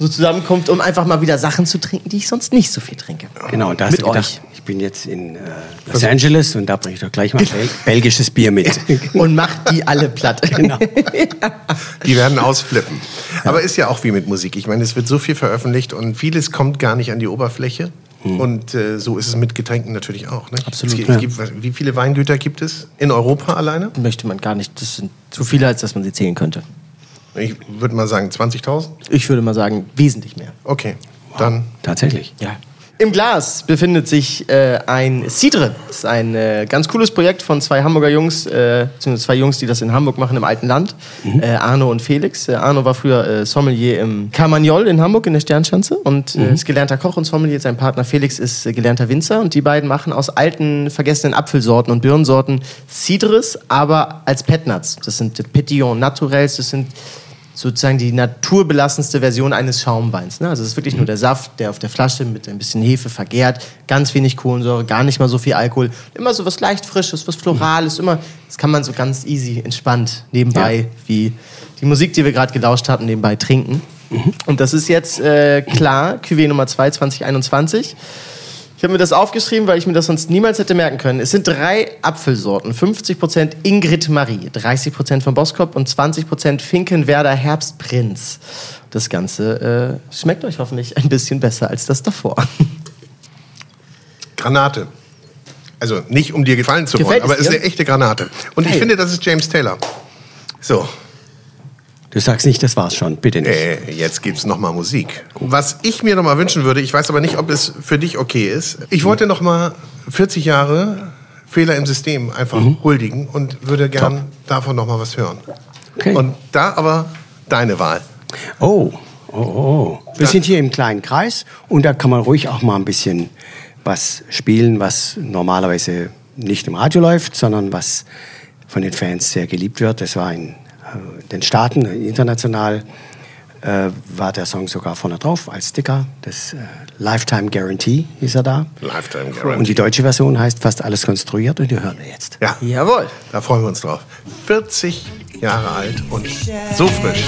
[SPEAKER 4] unsere Zusammenkunft, um einfach mal wieder Sachen zu trinken, die ich sonst nicht so viel trinke.
[SPEAKER 5] Genau, da hast
[SPEAKER 4] Mit
[SPEAKER 5] du gedacht, ich bin jetzt in äh, Los Angeles und da bringe ich doch gleich mal bel belgisches Bier mit.
[SPEAKER 4] Und macht die alle platt.
[SPEAKER 5] Genau.
[SPEAKER 3] Die werden ausflippen. Aber ist ja auch wie mit Musik. Ich meine, es wird so viel veröffentlicht und vieles kommt gar nicht an die Oberfläche. Und äh, so ist es mit Getränken natürlich auch. Ne?
[SPEAKER 4] Absolut,
[SPEAKER 3] Es gibt,
[SPEAKER 4] ja.
[SPEAKER 3] gibt, wie viele Weingüter gibt es in Europa alleine?
[SPEAKER 4] Möchte man gar nicht. Das sind zu viele, als dass man sie zählen könnte.
[SPEAKER 3] Ich würde mal sagen 20.000.
[SPEAKER 4] Ich würde mal sagen, wesentlich mehr.
[SPEAKER 3] Okay, dann
[SPEAKER 5] Tatsächlich.
[SPEAKER 4] Ja. Im Glas befindet sich äh, ein Cidre. Das ist ein äh, ganz cooles Projekt von zwei Hamburger Jungs, äh, beziehungsweise zwei Jungs, die das in Hamburg machen, im alten Land. Äh, Arno und Felix. Äh, Arno war früher äh, Sommelier im Carmagnol in Hamburg in der Sternschanze und äh, ist gelernter Koch und Sommelier. Sein Partner Felix ist gelernter Winzer und die beiden machen aus alten, vergessenen Apfelsorten und Birnensorten Cidres, aber als Petnuts. Das sind Petillon Naturels, das sind sozusagen die naturbelassenste Version eines Schaumweins. Ne? Also es ist wirklich nur der Saft, der auf der Flasche mit ein bisschen Hefe vergärt, ganz wenig Kohlensäure, gar nicht mal so viel Alkohol, immer so was leicht Frisches, was Florales, immer, das kann man so ganz easy, entspannt nebenbei, wie die Musik, die wir gerade gelauscht hatten, nebenbei trinken. Und das ist jetzt äh, klar, Cuvée Nummer 2 2021. Ich habe mir das aufgeschrieben, weil ich mir das sonst niemals hätte merken können. Es sind drei Apfelsorten. 50% Ingrid Marie, 30% von Boskop und 20% Finkenwerder Herbstprinz. Das Ganze äh, schmeckt euch hoffentlich ein bisschen besser als das davor.
[SPEAKER 3] Granate. Also nicht um dir gefallen zu
[SPEAKER 4] Gefällt
[SPEAKER 3] wollen, aber
[SPEAKER 4] es
[SPEAKER 3] ist
[SPEAKER 4] dir?
[SPEAKER 3] eine echte Granate. Und ich
[SPEAKER 4] Geil.
[SPEAKER 3] finde, das ist James Taylor. So,
[SPEAKER 5] Du sagst nicht, das war's schon. Bitte nicht.
[SPEAKER 3] äh, jetzt gibt's noch mal Musik. Was ich mir noch mal wünschen würde, ich weiß aber nicht, ob es für dich okay ist. Ich wollte noch mal 40 Jahre Fehler im System einfach huldigen und würde gern davon noch mal was hören.
[SPEAKER 5] Okay.
[SPEAKER 3] Und da aber deine Wahl.
[SPEAKER 5] Oh, oh, oh. Wir sind hier im kleinen Kreis und da kann man ruhig auch mal ein bisschen was spielen, was normalerweise nicht im Radio läuft, sondern was von den Fans sehr geliebt wird. Das war in äh, den Staaten, äh, international, äh, war der Song sogar vorne drauf als Sticker. Das äh, Lifetime Guarantee hieß er da.
[SPEAKER 3] Lifetime
[SPEAKER 5] Und die
[SPEAKER 3] Guarantee.
[SPEAKER 5] deutsche Version heißt fast alles konstruiert und die hören wir jetzt.
[SPEAKER 3] Ja,
[SPEAKER 4] Jawohl.
[SPEAKER 3] da freuen wir uns drauf. 40 Jahre alt und so frisch.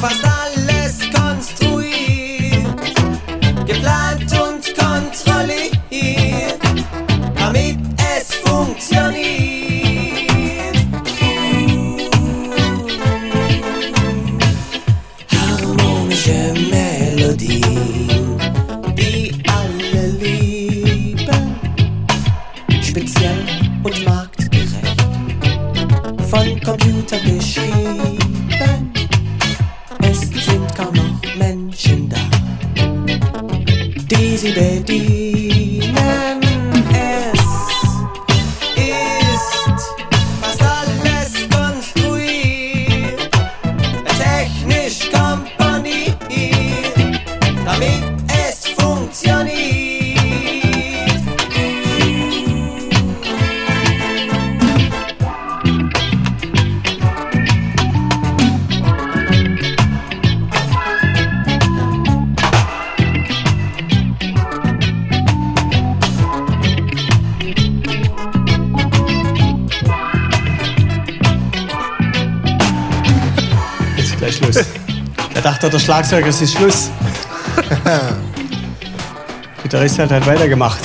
[SPEAKER 2] fast alles konstruiert, geplant Computer geschrieben. Es sind kaum noch Menschen da, die sie bedienen.
[SPEAKER 5] Dachte der Schlagzeuger, es ist Schluss. Gitarrist hat halt weitergemacht.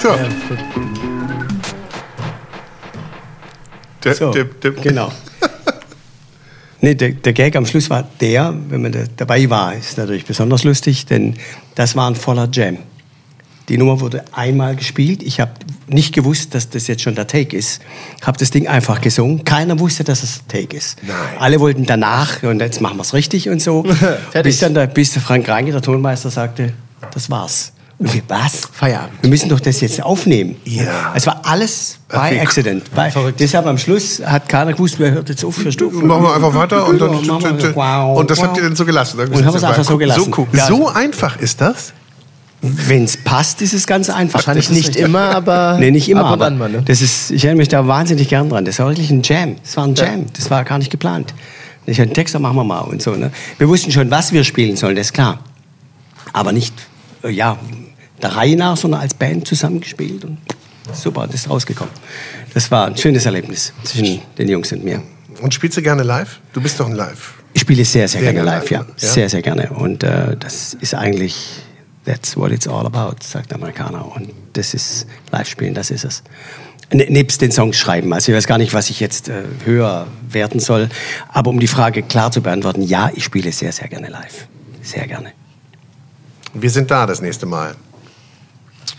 [SPEAKER 3] Tja. Tipp,
[SPEAKER 5] So,
[SPEAKER 3] tipp, tipp.
[SPEAKER 5] genau. Nee, der, der Gag am Schluss war der, wenn man da, dabei war, ist natürlich besonders lustig, denn das war ein voller Jam. Die Nummer wurde einmal gespielt. Ich habe nicht gewusst, dass das jetzt schon der Take ist. Habe das Ding einfach gesungen. Keiner wusste, dass es der Take ist.
[SPEAKER 3] Nein.
[SPEAKER 5] Alle wollten danach und jetzt machen wir es richtig und so. Bis dann der, bis der Frank Reinke, der Tonmeister, sagte, das war's. Und wir, was?
[SPEAKER 4] Feierabend.
[SPEAKER 5] Wir müssen doch das jetzt aufnehmen.
[SPEAKER 3] Ja.
[SPEAKER 5] Es war alles
[SPEAKER 3] Ach,
[SPEAKER 5] by
[SPEAKER 3] wie
[SPEAKER 5] accident. Bei, deshalb am Schluss hat keiner gewusst, wer hört jetzt auf für Stufen.
[SPEAKER 3] Machen wir einfach weiter und dann.
[SPEAKER 5] Wow,
[SPEAKER 3] und das habt ihr dann so gelassen.
[SPEAKER 5] Und haben wir es einfach so gelassen.
[SPEAKER 3] So, cool. So einfach ist das?
[SPEAKER 5] Wenn es passt, ist es ganz einfach.
[SPEAKER 4] Wahrscheinlich nicht immer, aber
[SPEAKER 5] Nee, nicht immer,
[SPEAKER 4] ab und
[SPEAKER 5] aber
[SPEAKER 4] an mal, ne?
[SPEAKER 5] das ist, ich erinnere mich da wahnsinnig gern dran. Das war wirklich ein Jam. Das war ein Jam. Das war gar nicht geplant. Ich hatte einen Text, dann machen wir mal und so. Ne? Wir wussten schon, was wir spielen sollen, das ist klar. Aber nicht, äh, ja, der Reihe nach, sondern als Band zusammengespielt. Und super, das ist rausgekommen. Das war ein schönes Erlebnis zwischen den Jungs und mir.
[SPEAKER 3] Und spielst du gerne live? Du bist doch ein Live.
[SPEAKER 5] Ich spiele sehr, sehr,
[SPEAKER 3] Sehr
[SPEAKER 5] gerne
[SPEAKER 3] gerne
[SPEAKER 5] live, ja.
[SPEAKER 3] ja.
[SPEAKER 5] Sehr, sehr gerne. Und äh, das ist eigentlich, that's what it's all about, sagt der Amerikaner. Und das ist Live-Spielen, das ist es. Ne, nebst den Songs schreiben. Also ich weiß gar nicht, was ich jetzt äh, höher werten soll. Aber um die Frage klar zu beantworten, ja, ich spiele sehr, sehr gerne live. Sehr gerne.
[SPEAKER 3] Wir sind da das nächste Mal.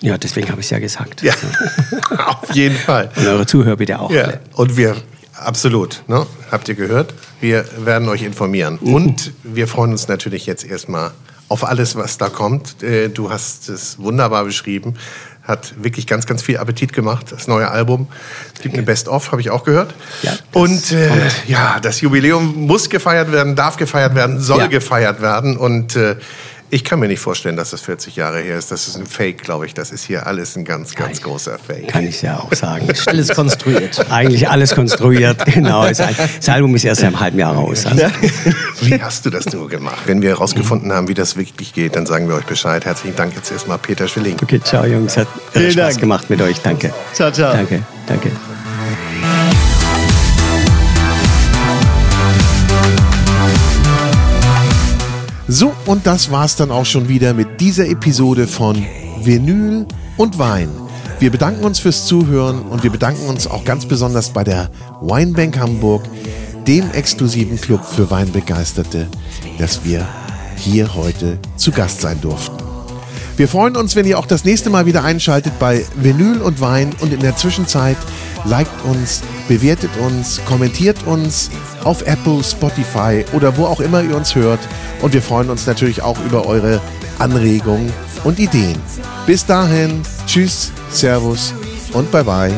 [SPEAKER 5] Ja, deswegen habe ich es ja gesagt.
[SPEAKER 3] Ja, auf jeden Fall.
[SPEAKER 5] Und eure Zuhörer bitte auch.
[SPEAKER 3] Ja, und wir, absolut, ne? habt ihr gehört? Wir werden euch informieren. Und wir freuen uns natürlich jetzt erstmal auf alles, was da kommt. Äh, Du hast es wunderbar beschrieben. Hat wirklich ganz, ganz viel Appetit gemacht, das neue Album. Es gibt eine Best-of, habe ich auch gehört.
[SPEAKER 5] Ja,
[SPEAKER 3] und äh, ja, das Jubiläum muss gefeiert werden, darf gefeiert werden, soll
[SPEAKER 5] Ja.
[SPEAKER 3] gefeiert werden. Und äh, ich kann mir nicht vorstellen, dass das 40 Jahre her ist. Das ist ein Fake, glaube ich. Das ist hier alles ein ganz, ganz
[SPEAKER 5] Nein.
[SPEAKER 3] großer Fake.
[SPEAKER 5] Kann ich ja auch sagen.
[SPEAKER 4] alles konstruiert.
[SPEAKER 5] Eigentlich alles konstruiert, genau. Das Album ist erst einem halben Jahr raus. Also.
[SPEAKER 3] Wie hast du das nur gemacht? Wenn wir herausgefunden haben, wie das wirklich geht, dann sagen wir euch Bescheid. Herzlichen Dank jetzt erstmal Peter Schilling.
[SPEAKER 5] Okay, ciao Jungs, hat
[SPEAKER 4] Vielen
[SPEAKER 5] Spaß
[SPEAKER 4] Dank.
[SPEAKER 5] gemacht mit euch. Danke.
[SPEAKER 4] Ciao, ciao.
[SPEAKER 5] Danke, danke.
[SPEAKER 8] So, und das war's dann auch schon wieder mit dieser Episode von Vinyl und Wein. Wir bedanken uns fürs Zuhören und wir bedanken uns auch ganz besonders bei der Weinbank Hamburg, dem exklusiven Club für Weinbegeisterte, dass wir hier heute zu Gast sein durften. Wir freuen uns, wenn ihr auch das nächste Mal wieder einschaltet bei Vinyl und Wein und in der Zwischenzeit liked uns, bewertet uns, kommentiert uns auf Apple, Spotify oder wo auch immer ihr uns hört. Und wir freuen uns natürlich auch über eure Anregungen und Ideen. Bis dahin, tschüss, servus und bye bye.